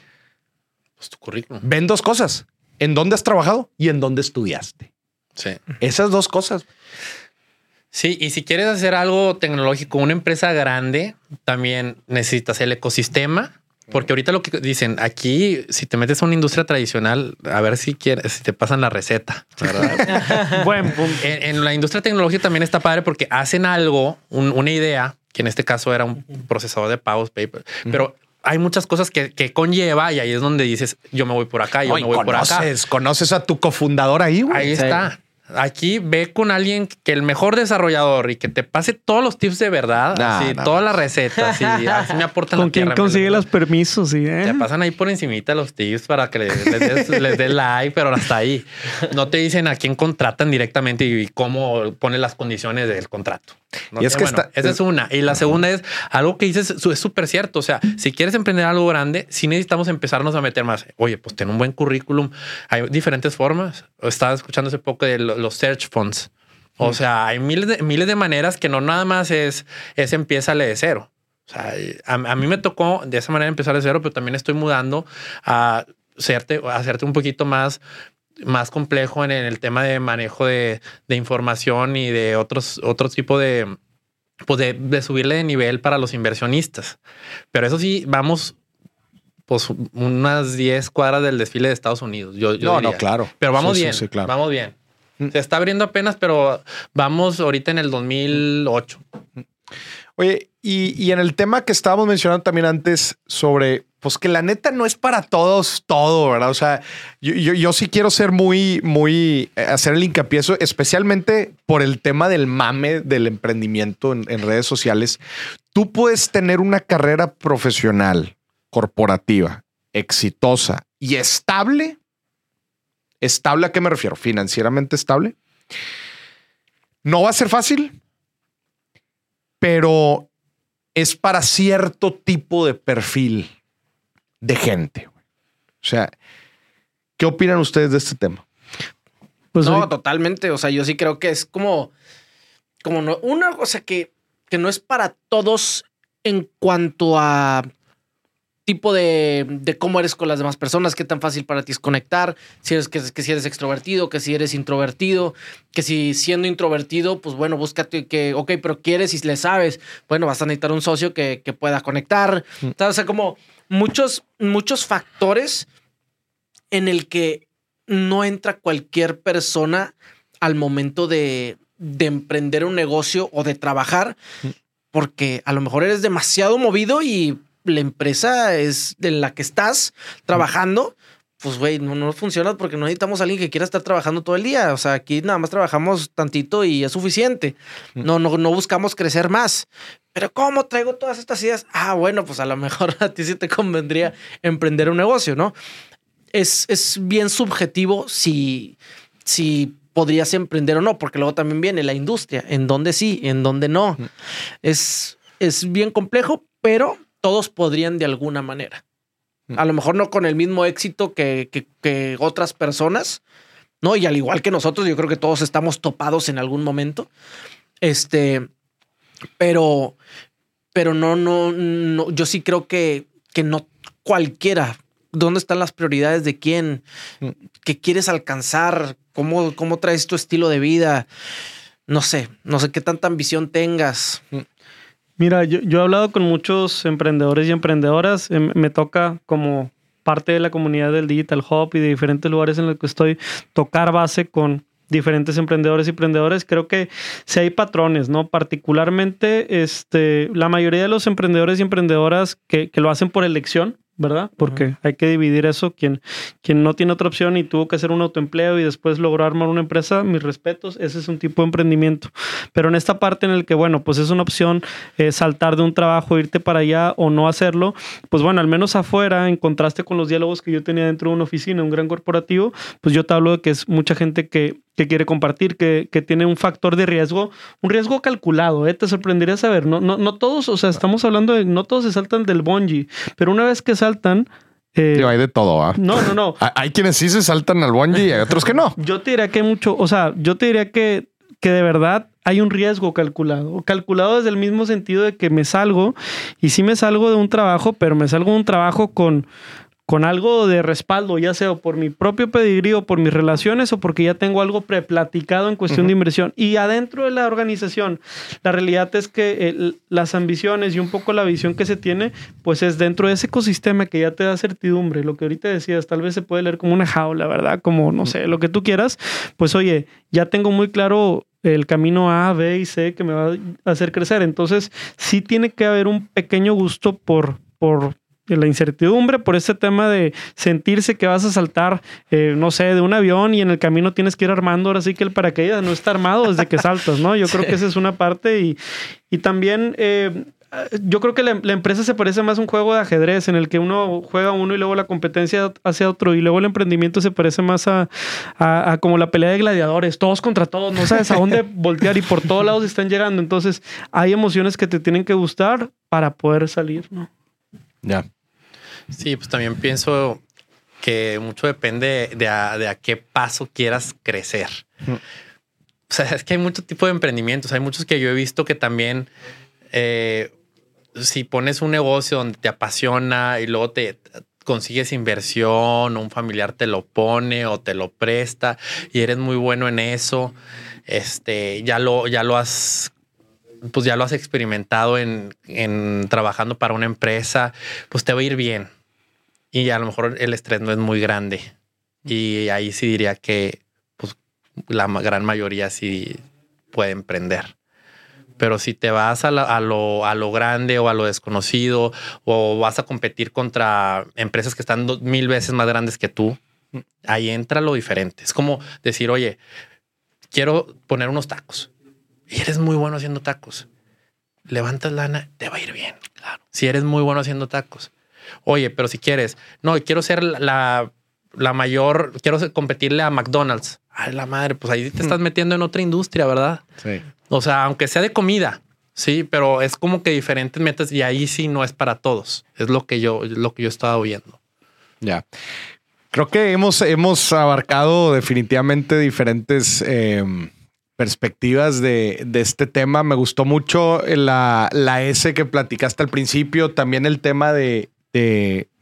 Pues tu currículum. ven dos cosas. ¿En dónde has trabajado y en dónde estudiaste? Sí. Esas dos cosas. Sí, y si quieres hacer algo tecnológico, una empresa grande, también necesitas el ecosistema. Porque ahorita lo que dicen aquí, si te metes a una industria tradicional, a ver si quieres, si te pasan la receta, ¿verdad? Buen punto. en, en la industria tecnológica también está padre porque hacen algo, un- una idea, que en este caso era un procesador de pagos, paper, pero hay muchas cosas que, que conlleva y ahí es donde dices, yo me voy por acá, yo No, me voy por acá. conoces, conoces a tu cofundador ahí, güey. Ahí Sí. está. Aquí ve con alguien que el mejor desarrollador y que te pase todos los tips de verdad, Nah, así, nah, todas las recetas y así me aportan ¿Con la quién consigue los permisos? Sí, ¿eh? Te pasan ahí por encimita los tips para que les, les des, les des like, pero hasta ahí. No te dicen a quién contratan directamente y cómo pone las condiciones del contrato. No Y es sé, que bueno, está- esa es una. Y la segunda es algo que dices es súper cierto. O sea, si quieres emprender algo grande, sí necesitamos empezarnos a meter más. Oye, pues ten un buen currículum. Hay diferentes formas. Estaba escuchando hace poco de lo- los search funds. O sea, hay miles de, miles de maneras que no nada más es, es empiézale de cero. O sea, a, a mí me tocó de esa manera empezar de cero, pero también estoy mudando a hacerte, a hacerte un poquito más, más complejo en, el tema de manejo de, de información y de otros, otro tipo de, pues de, de subirle de nivel para los inversionistas. Pero eso sí, vamos pues unas 10 cuadras del desfile de Estados Unidos. Yo, yo No, diría. no, claro. Pero vamos Sí, sí, bien. sí, claro. Vamos bien. Mm. Se está abriendo apenas, pero vamos ahorita en el 2008. Oye, y, y en el tema que estábamos mencionando también antes sobre, pues que la neta no es para todos todo, ¿verdad? O sea, yo, yo, yo sí quiero ser muy, muy, eh, hacer el hincapié, eso, especialmente por el tema del mame del emprendimiento en, en redes sociales. Tú puedes tener una carrera profesional, corporativa, exitosa y estable. ¿Estable a qué me refiero? Financieramente estable. No va a ser fácil, pero es para cierto tipo de perfil de gente. O sea, ¿qué opinan ustedes de este tema? Pues no, totalmente. O sea, yo sí creo que es como, como no, una cosa que, que no es para todos en cuanto a tipo de, de cómo eres con las demás personas, qué tan fácil para ti es conectar, si eres que, que si eres extrovertido, que si eres introvertido, que si siendo introvertido, pues bueno, búscate que, ok, pero quieres y le sabes, bueno, vas a necesitar un socio que, que pueda conectar. O sea, como muchos, muchos factores en el que no entra cualquier persona al momento de, de emprender un negocio o de trabajar, porque a lo mejor eres demasiado movido y la empresa es de la que estás trabajando. Pues, güey, no, no funciona porque no necesitamos a alguien que quiera estar trabajando todo el día. O sea, aquí nada más trabajamos tantito y es suficiente. No, no, no buscamos crecer más. Pero ¿cómo traigo todas estas ideas? Ah, bueno, pues a lo mejor a ti sí te convendría emprender un negocio, ¿no? Es, es bien subjetivo si, si podrías emprender o no, porque luego también viene la industria, en donde sí, en donde no. Es, es bien complejo, pero todos podrían de alguna manera. A lo mejor no con el mismo éxito que, que- que otras personas, ¿no? Y al igual que nosotros, yo creo que todos estamos topados en algún momento. Este, pero, pero no, no, no, yo sí creo que, que no cualquiera. ¿Dónde están las prioridades de quién? ¿Qué quieres alcanzar? ¿Cómo, cómo traes tu estilo de vida? No sé, no sé qué tanta ambición tengas. Mira, yo, he hablado con muchos emprendedores y emprendedoras. Em, Me toca como parte de la comunidad del Digital Hub y de diferentes lugares en los que estoy tocar base con diferentes emprendedores y emprendedores. Creo que si hay patrones, ¿no? Particularmente, este, la mayoría de los emprendedores y emprendedoras que, que lo hacen por elección, ¿verdad? Porque hay que dividir eso. Quien, quien no tiene otra opción y tuvo que hacer un autoempleo y después logró armar una empresa, mis respetos, ese es un tipo de emprendimiento. Pero en esta parte en el que, bueno, pues es una opción eh, saltar de un trabajo, irte para allá o no hacerlo, pues bueno, al menos afuera, en contraste con los diálogos que yo tenía dentro de una oficina, un gran corporativo, pues yo te hablo de que es mucha gente que, que quiere compartir, que, que, tiene un factor de riesgo, un riesgo calculado, ¿eh? te sorprendería saber, no, no, no todos, o sea, estamos hablando de, no todos se saltan del bungee, pero una vez que saltan... Eh, Tío, hay de todo, ¿ah? No, no, no. Hay quienes sí se saltan al bungee y hay otros que no. Yo te diría que hay mucho, o sea, yo te diría que, que de verdad hay un riesgo calculado. Calculado desde el mismo sentido de que me salgo y sí me salgo de un trabajo, pero me salgo de un trabajo con con algo de respaldo, ya sea por mi propio pedigrí o por mis relaciones o porque ya tengo algo preplaticado en cuestión uh -huh. de inversión. Y adentro de la organización, la realidad es que el, las ambiciones y un poco la visión que se tiene, pues es dentro de ese ecosistema que ya te da certidumbre. Lo que ahorita decías, tal vez se puede leer como una jaula, ¿verdad? Como, no sé, lo que tú quieras. Pues oye, ya tengo muy claro el camino A, B y C que me va a hacer crecer. Entonces, sí tiene que haber un pequeño gusto por, por la incertidumbre, por ese tema de sentirse que vas a saltar, eh, no sé, de un avión y en el camino tienes que ir armando, ahora sí que el paracaídas no está armado desde que saltas, ¿no? Yo sí. creo que esa es una parte y, y también... Eh, yo creo que la, la, empresa se parece más a un juego de ajedrez en el que uno juega uno y luego la competencia hacia otro y luego el emprendimiento se parece más a, a, a, como la pelea de gladiadores, todos contra todos, no sabes a dónde voltear y por todos lados están llegando. Entonces hay emociones que te tienen que gustar para poder salir, ¿no? Ya. Sí, pues también pienso que mucho depende de a, de a qué paso quieras crecer. Mm. O sea, es que hay mucho tipo de emprendimientos. Hay muchos que yo he visto que también, eh, si pones un negocio donde te apasiona y luego te consigues inversión, un familiar te lo pone o te lo presta y eres muy bueno en eso, este, ya lo, ya lo has pues ya lo has experimentado en, en, trabajando para una empresa, pues te va a ir bien. Y a lo mejor el estrés no es muy grande. Y ahí sí diría que pues, la gran mayoría sí puede emprender. Pero si te vas a, la, a, lo, a lo grande o a lo desconocido o vas a competir contra empresas que están dos, mil veces más grandes que tú, ahí entra lo diferente. Es como decir, oye, quiero poner unos tacos y eres muy bueno haciendo tacos, levantas lana, te va a ir bien. Claro. Si eres muy bueno haciendo tacos. Oye, pero si quieres, no, quiero ser la, la mayor, quiero competirle a McDonald's. Ay, la madre, pues ahí te estás metiendo en otra industria, ¿verdad? Sí. O sea, aunque sea de comida, sí, pero es como que diferentes metas y ahí sí no es para todos. Es lo que yo, lo que yo he estado viendo. Ya. Creo que hemos, hemos abarcado definitivamente diferentes eh, perspectivas de, este tema. Me gustó mucho la, la, S que platicaste al principio, también el tema de,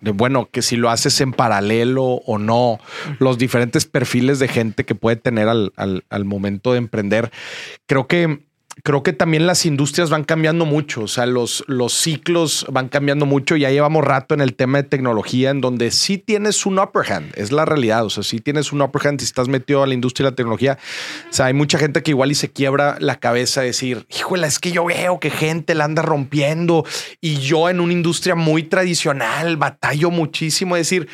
bueno, que si lo haces en paralelo o no, los diferentes perfiles de gente que puede tener al momento de emprender. Creo que creo que también las industrias van cambiando mucho, o sea, los, los ciclos van cambiando mucho. Ya llevamos rato en el tema de tecnología, en donde sí tienes un upper hand, es la realidad. O sea, sí tienes un upper hand si estás metido a la industria de la tecnología. O sea, hay mucha gente que igual y se quiebra la cabeza de decir, híjole, es que yo veo que gente la anda rompiendo y yo en una industria muy tradicional batallo muchísimo. Es decir,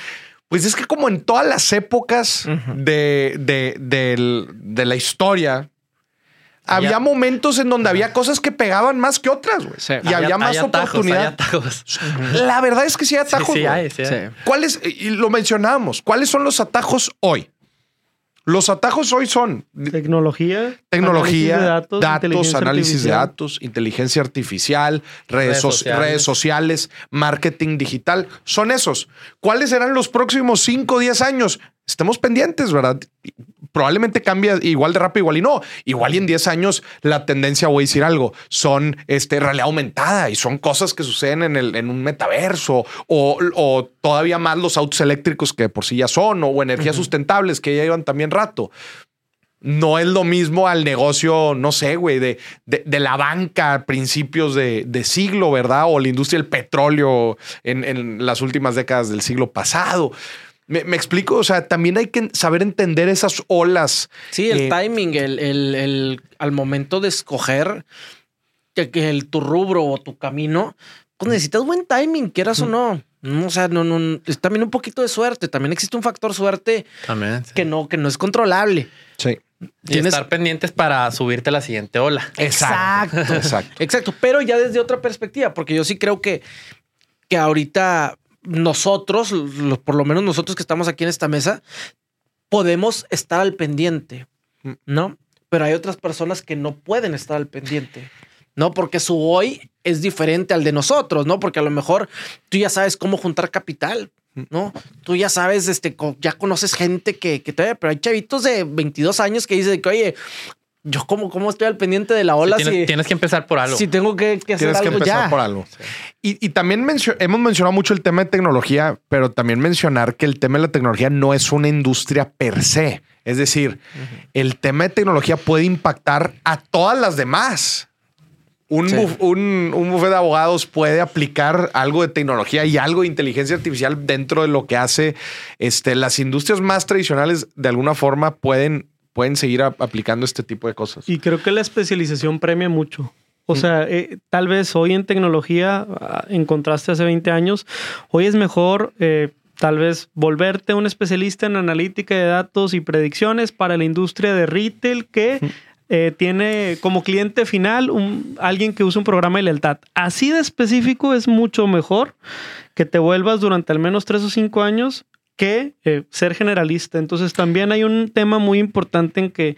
pues es que como en todas las épocas uh -huh. de, de, de, de la historia, había momentos en donde había cosas que pegaban más que otras, güey. Sí. Y había, había más oportunidad. La verdad es que sí hay atajos. Sí, sí hay, sí hay. ¿Cuáles? Y lo mencionábamos. ¿Cuáles son los atajos hoy? Los atajos hoy son tecnología, tecnología, análisis datos, datos análisis de datos, inteligencia artificial, redes, redes, sociales. redes, sociales. marketing digital. Son esos. ¿Cuáles serán los próximos 5 o 10 años? estemos pendientes, ¿verdad? Probablemente cambia igual de rápido, igual y no. Igual y en 10 años la tendencia, voy a decir algo, son este, realidad aumentada y son cosas que suceden en, el, en un metaverso o, o todavía más los autos eléctricos que por sí ya son o energías sustentables que ya llevan también rato no es lo mismo al negocio, no sé, güey, de, de, la banca a principios de, de, siglo, ¿verdad? O la industria del petróleo en, en las últimas décadas del siglo pasado. Me, explico, o sea, también hay que saber entender esas olas. Sí, el timing, el, el, el, al momento de escoger el, tu rubro o tu camino, pues necesitas buen timing, quieras o no. O sea, no, no, es también un poquito de suerte. También existe un factor suerte que, no, que no es controlable. Sí. Y estar pendientes para subirte a la siguiente ola. Exacto. Exacto. Exacto. Pero ya desde otra perspectiva, porque yo sí creo que, que ahorita nosotros, por lo menos nosotros que estamos aquí en esta mesa, podemos estar al pendiente, mm. ¿no? Pero hay otras personas que no pueden estar al pendiente. ¿no? Porque su hoy es diferente al de nosotros, ¿no? Porque a lo mejor tú ya sabes cómo juntar capital, ¿no? Tú ya sabes, este, ya conoces gente que, que te pero hay chavitos de 22 años que dicen que, oye, yo como cómo estoy al pendiente de la ola. tienes, tienes, que empezar por algo. Si tengo que, que hacer tienes que empezar por algo. Y, y, también hemos mencionado mucho el tema de tecnología, pero también mencionar que el tema de la tecnología no es una industria per se. Es decir, el tema de tecnología puede impactar a todas las demás un, un, bufete de abogados puede aplicar algo de tecnología y algo de inteligencia artificial dentro de lo que hace este, las industrias más tradicionales de alguna forma pueden, pueden seguir aplicando este tipo de cosas. Y creo que la especialización premia mucho. O mm. sea, eh, tal vez hoy en tecnología, ah, en contraste hace 20 años, hoy es mejor eh, tal vez volverte un especialista en analítica de datos y predicciones para la industria de retail que eh, tiene como cliente final un, alguien que usa un programa de lealtad. Así de específico es mucho mejor que te vuelvas durante al menos tres o cinco años que eh, ser generalista. Entonces también hay un tema muy importante en que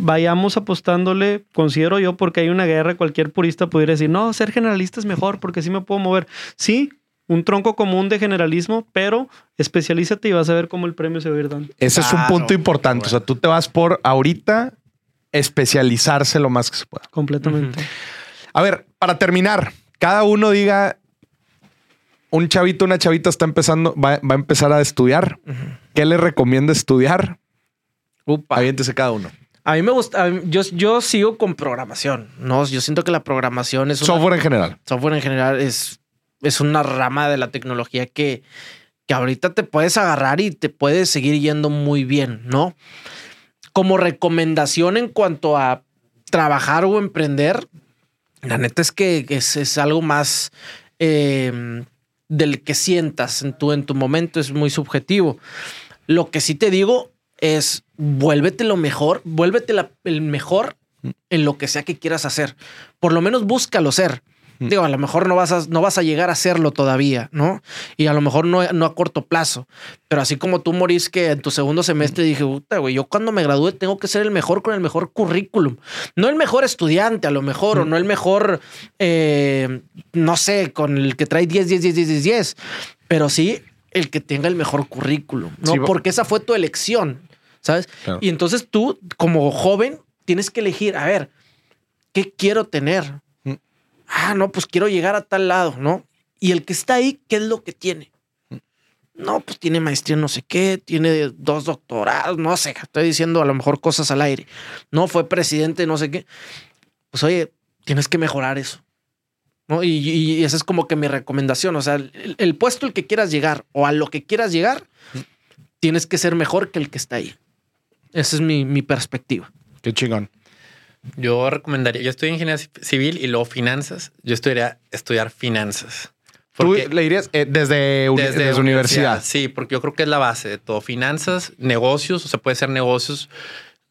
vayamos apostándole, considero yo, porque hay una guerra, cualquier purista pudiera decir, no, ser generalista es mejor porque sí me puedo mover. Sí, un tronco común de generalismo, pero especialízate y vas a ver cómo el premio se va a ir dando. Ese es un punto importante. O sea, tú te vas por ahorita especializarse lo más que se pueda. Completamente. A ver, para terminar, cada uno diga, un chavito, una chavita está empezando, va, a empezar a estudiar. ¿Qué le recomienda estudiar? Upa. Aviéntese cada uno. A mí me gusta, yo, yo sigo con programación, ¿no? Yo siento que la programación es... software en general. Software en general es, es una rama de la tecnología que, que ahorita te puedes agarrar y te puedes seguir yendo muy bien, ¿no? Como recomendación en cuanto a trabajar o emprender, la neta es que es, algo más em, del que sientas en tu, en tu momento, es muy subjetivo. Lo que sí te digo es, vuélvete lo mejor, vuélvete el mejor en lo que sea que quieras hacer. Por lo menos búscalo ser. Digo, a lo mejor no vas a, no vas a llegar a hacerlo todavía, ¿no? Y a lo mejor no, no a corto plazo. Pero así como tú morís que en tu segundo semestre dije, puta, güey, yo cuando me gradúe tengo que ser el mejor con el mejor currículum. No el mejor estudiante, a lo mejor, o no el mejor, eh, no sé, con el que trae 10, 10, 10, 10, 10, 10. Pero sí el que tenga el mejor currículum, ¿no? Porque esa fue tu elección, ¿sabes? Y entonces tú, como joven, tienes que elegir, a ver, ¿qué quiero tener? Ah, no, pues quiero llegar a tal lado, ¿no? Y el que está ahí, ¿qué es lo que tiene? No, pues tiene maestría no sé qué, tiene dos doctorados, no sé, estoy diciendo a lo mejor cosas al aire. No, fue presidente, no sé qué. Pues oye, tienes que mejorar eso. ¿no? Y, esa es como que mi recomendación. O sea, el, puesto al que quieras llegar o a lo que quieras llegar, tienes que ser mejor que el que está ahí. Esa es mi, mi perspectiva. Qué chingón. Yo recomendaría, yo en ingeniería civil y luego finanzas. Yo estudiaría estudiar finanzas. ¿Tú le dirías eh, desde, desde, universidad? Sí, porque yo creo que es la base de todo. Finanzas, negocios, o sea, puede ser negocios,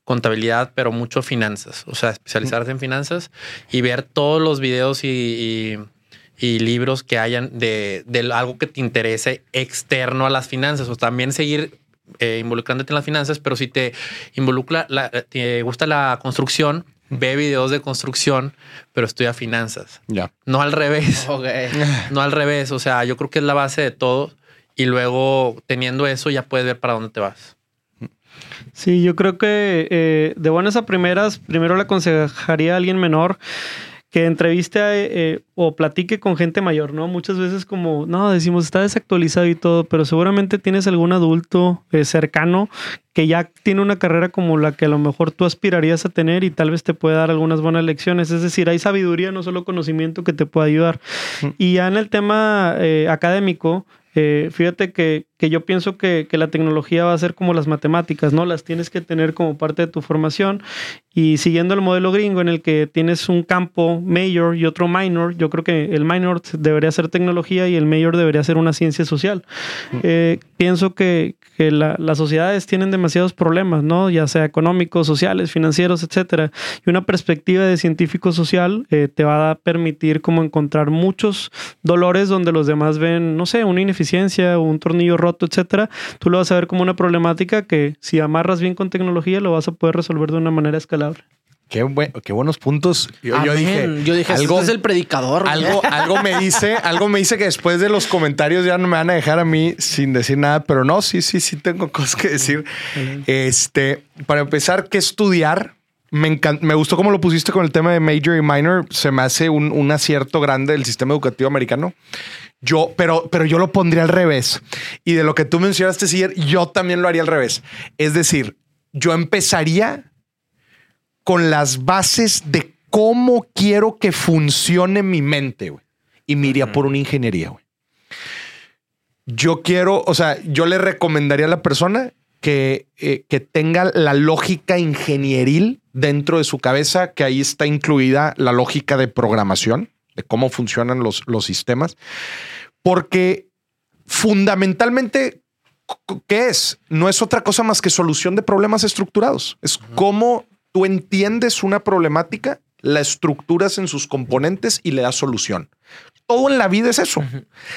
contabilidad, pero mucho finanzas. O sea, especializarse en finanzas y ver todos los videos y, libros que hayan de, algo que te interese externo a las finanzas. O también seguir eh, involucrándote en las finanzas, pero si te involucra, te gusta la construcción, ve videos de construcción, pero estudia finanzas. Ya. No al revés. No al revés. O sea, yo creo que es la base de todo. Y luego, teniendo eso, ya puedes ver para dónde te vas. Sí, yo creo que eh, de buenas a primeras, primero le aconsejaría a alguien menor que entreviste eh, o platique con gente mayor, ¿no? Muchas veces como, no, decimos, está desactualizado y todo, pero seguramente tienes algún adulto eh, cercano que ya tiene una carrera como la que a lo mejor tú aspirarías a tener y tal vez te puede dar algunas buenas lecciones. Es decir, hay sabiduría, no solo conocimiento que te puede ayudar. Y ya en el tema eh, académico, fíjate que, que yo pienso que, que, la tecnología va a ser como las matemáticas, ¿no? Las tienes que tener como parte de tu formación y siguiendo el modelo gringo en el que tienes un campo major y otro minor, yo creo que el minor debería ser tecnología y el major debería ser una ciencia social. Eh, pienso que, que la, las sociedades tienen demasiados problemas, ¿no? Ya sea económicos, sociales, financieros, etcétera. Y una perspectiva de científico social eh, te va a permitir como encontrar muchos dolores donde los demás ven, no sé, una ineficiencia o un tornillo roto, etcétera. Tú lo vas a ver como una problemática que si amarras bien con tecnología lo vas a poder resolver de una manera escalable. Qué, buen, qué buenos puntos. Yo, yo dije, yo dije, algo es el predicador. Algo, algo me dice, algo me dice que después de los comentarios ya no me van a dejar a mí sin decir nada, pero no, sí, sí, sí tengo cosas que decir. Este, para empezar, ¿qué estudiar? Me, me gustó cómo lo pusiste con el tema de major y minor. Se me hace un, un acierto grande del sistema educativo americano. Yo, pero, pero yo lo pondría al revés. Y de lo que tú mencionaste, sí, yo también lo haría al revés. Es decir, yo empezaría con las bases de cómo quiero que funcione mi mente, güey. Y me iría por una ingeniería, güey. Yo quiero, o sea, yo le recomendaría a la persona que, eh, que tenga la lógica ingenieril dentro de su cabeza, que ahí está incluida la lógica de programación, de cómo funcionan los, los sistemas, porque fundamentalmente, ¿qué es? No es otra cosa más que solución de problemas estructurados. Es cómo tú entiendes una problemática, la estructuras en sus componentes y le das solución. Todo en la vida es eso.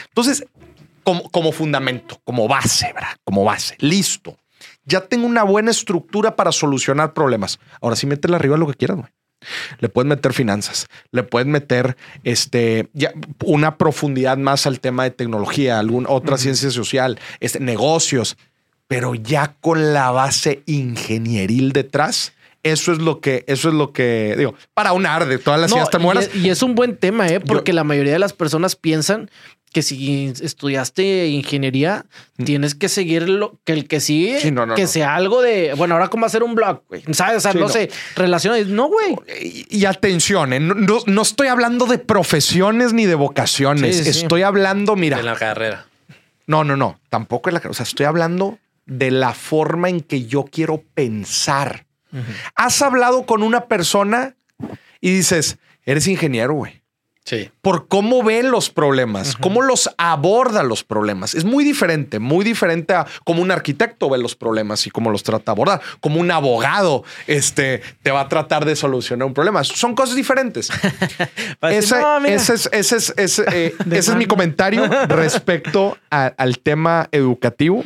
Entonces, como, como fundamento, como base, ¿verdad? Como base. Listo. Ya tengo una buena estructura para solucionar problemas. Ahora sí, métele arriba lo que quieras, güey. Le puedes meter finanzas, le puedes meter este, ya, una profundidad más al tema de tecnología, alguna otra ciencia social, este, negocios, pero ya con la base ingenieril detrás eso es lo que, eso es lo que digo, para un arde, todas las ideas te mueras. Y, es un buen tema, ¿eh? porque la mayoría de las personas piensan que si estudiaste ingeniería, mm. tienes que seguir lo que el que sigue, que sea algo de, bueno, ahora cómo hacer un blog, güey. ¿Sabes? O sea, no, sé, relaciones. No, güey. Y, atención, ¿eh? no, estoy hablando de profesiones ni de vocaciones. estoy hablando, mira. De la carrera. No, no, no. Tampoco es la carrera. O sea, estoy hablando de la forma en que yo quiero pensar. Has hablado con una persona y dices, eres ingeniero, güey. Sí. Por cómo ve los problemas, cómo los aborda los problemas. Es muy diferente, muy diferente a cómo un arquitecto ve los problemas y cómo los trata de abordar. Como un abogado este, te va a tratar de solucionar un problema. Son cosas diferentes. ese, es, ese, es, mi comentario respecto al tema educativo.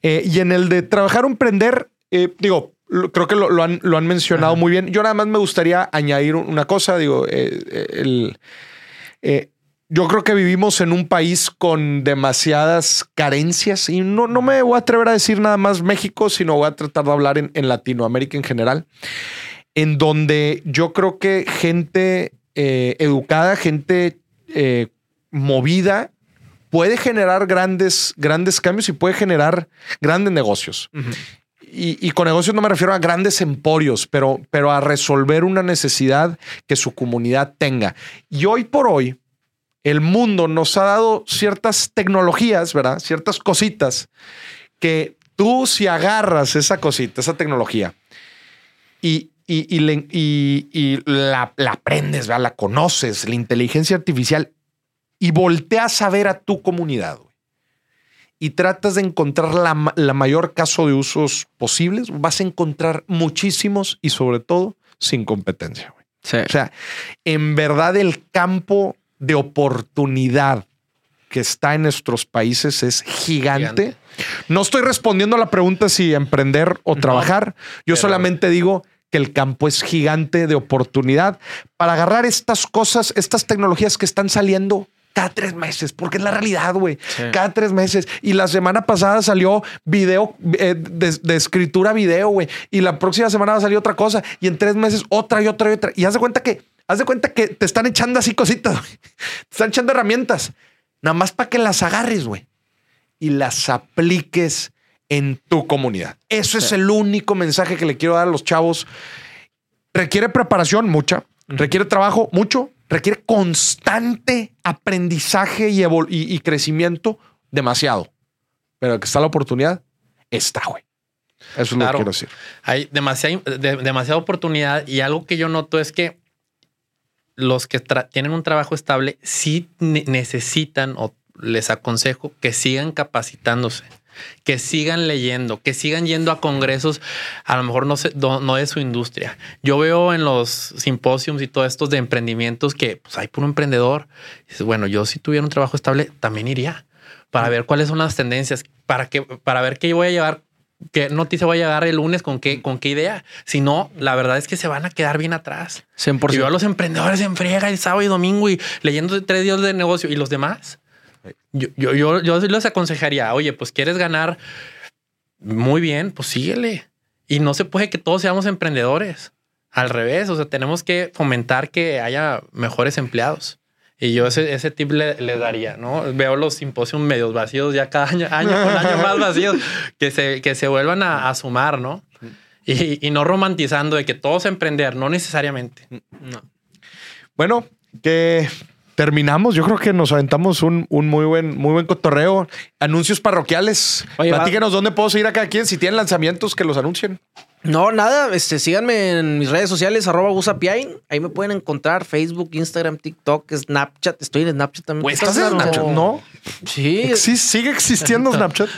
Eh, y en el de trabajar o emprender, eh, digo, creo que lo, han, lo han, mencionado muy bien. Yo nada más me gustaría añadir una cosa. Digo, eh, eh, el, eh, yo creo que vivimos en un país con demasiadas carencias y no, no me voy a atrever a decir nada más México, sino voy a tratar de hablar en, en Latinoamérica en general, en donde yo creo que gente educada, gente movida, puede generar grandes, grandes cambios y puede generar grandes negocios y, con negocios no me refiero a grandes emporios, pero, pero a resolver una necesidad que su comunidad tenga. Y hoy por hoy, el mundo nos ha dado ciertas tecnologías, ¿verdad? Ciertas cositas que tú si agarras esa cosita, esa tecnología, y, y, la, la, aprendes, ¿verdad? la conoces, la inteligencia artificial, y volteas a ver a tu comunidad y tratas de encontrar la, mayor caso de usos posibles, vas a encontrar muchísimos y sobre todo sin competencia. O sea, en verdad el campo de oportunidad que está en nuestros países es gigante. No estoy respondiendo a la pregunta si emprender o trabajar. Yo solamente digo que el campo es gigante de oportunidad para agarrar estas cosas, estas tecnologías que están saliendo cada tres meses, porque es la realidad, güey. Cada tres meses. Y la semana pasada salió video eh, de, de escritura video, güey. Y la próxima semana va a salir otra cosa. Y en tres meses otra y otra y otra. Y haz de cuenta que, haz de cuenta que te están echando así cositas, güey. Te están echando herramientas. Nada más para que las agarres, güey. Y las apliques en tu comunidad. Eso es el único mensaje que le quiero dar a los chavos. Requiere preparación, mucha. Requiere trabajo, mucho. Requiere constante aprendizaje y, evol- y- y crecimiento, demasiado. Pero que está la oportunidad, está, güey. Eso es lo que Claro. quiero decir. Hay demasiada, de- demasiada oportunidad y algo que yo noto es que los que tienen un trabajo estable sí ne- necesitan o les aconsejo que sigan capacitándose, que sigan leyendo, que sigan yendo a congresos, a lo mejor no, sé, no, no de su industria. Yo veo en los simposios y todo estos de emprendimientos que pues, hay puro emprendedor. Dices, bueno, yo si tuviera un trabajo estable también iría para ver cuáles son las tendencias, para, que, para ver qué voy a llevar qué noticia voy a llegar el lunes con qué, con qué idea. Si no, la verdad es que se van a quedar bien atrás. 100%. Y veo a los emprendedores en friega el sábado y domingo y leyendo tres días de negocio y los demás. Yo, yo, yo, yo les aconsejaría, oye, pues quieres ganar muy bien, pues síguele. Y no se puede que todos seamos emprendedores. Al revés, o sea, tenemos que fomentar que haya mejores empleados. Y yo ese, ese tip le, le daría, ¿no? Veo los simposios medios vacíos ya cada año, año con año más vacíos, que se, que se vuelvan a, a sumar, ¿no? Y, y no romantizando de que todos emprender, no necesariamente. No. Bueno, que terminamos. Yo creo que nos aventamos un, un muy buen, muy buen cotorreo. Anuncios parroquiales. Oye, va- Platíquenos dónde puedo seguir a cada quien. Si tienen lanzamientos, que los anuncien. No, nada, este, síganme en mis redes sociales, arroba gusapiain. Ahí me pueden encontrar Facebook, Instagram, TikTok, Snapchat. Estoy en Snapchat también. Güey, ¿Estás en Snapchat? No. Sí. Sigue existiendo Snapchat.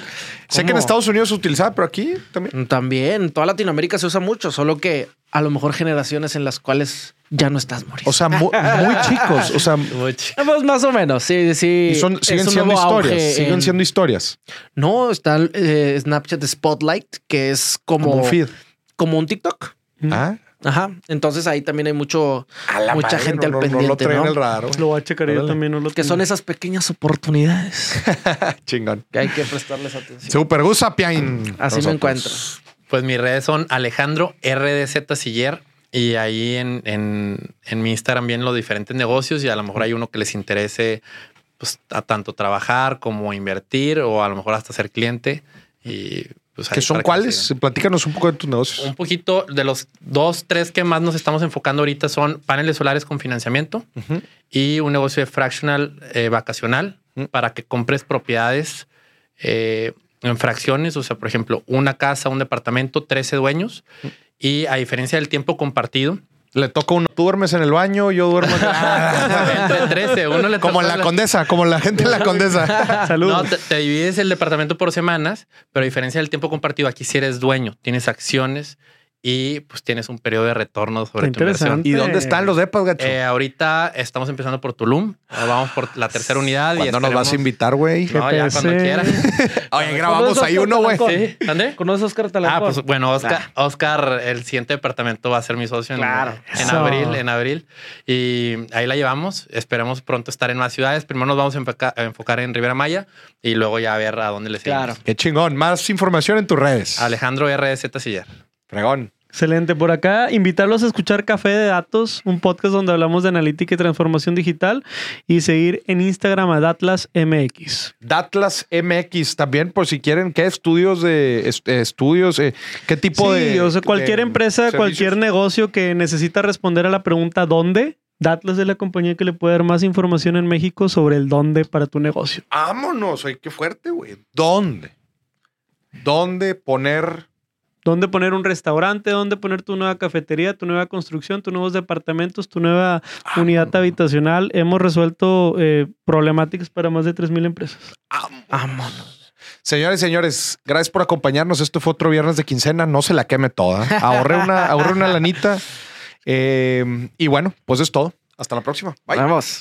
sé que en. Estados Unidos se utiliza, pero aquí también. También, en toda Latinoamérica se usa mucho, solo que a lo mejor generaciones en las cuales ya no estás, Mauricio. O sea, mu- muy, chicos. O sea, Ah, pues más o menos, sí, sí. y son, siguen siendo historias. Siguen en- siendo historias. No, está eh, Snapchat Spotlight, que es como, Como un feed. Como un TikTok. Ah, Ajá. Entonces ahí también hay mucho, a la mucha madre, gente no, al no, no pendiente, lo traen ¿no? el radar. Lo voy a checar yo también. No lo Que son esas pequeñas oportunidades Chingón. que hay que prestarles atención. Super Gusa Piain. Así Nosotros. me encuentro. Pues mis redes son Alejandro RDZ Siller y ahí en, en, en mi Instagram vienen los diferentes negocios y a lo mejor hay uno que les interese pues a tanto trabajar como invertir o a lo mejor hasta ser cliente y pues ¿Qué son cuáles? Platícanos un poco de tus negocios. Un poquito de los dos, tres que más nos estamos enfocando ahorita son paneles solares con financiamiento y un negocio de fractional eh, vacacional para que compres propiedades eh, en fracciones. O sea, por ejemplo, una casa, un departamento, 13 dueños. Y a diferencia del tiempo compartido, Le toca uno. Tú duermes en el baño, yo duermo en entre 13, uno le Como en toca la condesa, como la gente en la condesa. Salud. No, te, te divides el departamento por semanas, pero a diferencia del tiempo compartido, aquí si eres dueño, tienes acciones y pues tienes un periodo de retorno sobre tu inversión. ¿Y dónde están los depas, gacho? Eh, ahorita estamos empezando por Tulum, vamos por la tercera unidad. y ¿Cuándo nos vas a invitar, güey? No, ya cuando quieras. Oye, grabamos ahí uno, güey. Sí, ¿dónde? ¿Conoces a Oscar Talancón? Ah, pues bueno, Oscar, Oscar, el siguiente departamento va a ser mi socio en, Claro. en Eso. abril, en abril. Y ahí la llevamos. Esperemos pronto estar en más ciudades. Primero nos vamos a enfocar en Rivera Maya y luego ya a ver a dónde le seguimos. Claro. Qué chingón. Más información en tus redes. Alejandro RZ Siller. Fregón. Excelente. Por acá, invitarlos a escuchar Café de Datos, un podcast donde hablamos de analítica y transformación digital y seguir en Instagram a Datlas MX. Datlas MX también, por si quieren, ¿qué estudios de est- eh, estudios? eh, ¿Qué tipo sí, de. o sea, cualquier de empresa, servicios? cualquier negocio que necesita responder a la pregunta ¿dónde? Datlas es la compañía que le puede dar más información en México sobre el dónde para tu negocio. Vámonos, oye, qué fuerte, güey. ¿Dónde? ¿Dónde poner dónde poner un restaurante, dónde poner tu nueva cafetería, tu nueva construcción, tus nuevos departamentos, tu nueva unidad habitacional. Hemos resuelto eh, problemáticas para más de 3.000 empresas. Vámonos. Señores y señores, gracias por acompañarnos. Esto fue otro viernes de quincena. No se la queme toda. Ahorré una, ahorré una lanita. Eh, y bueno, pues es todo. Hasta la próxima. Bye. Vamos.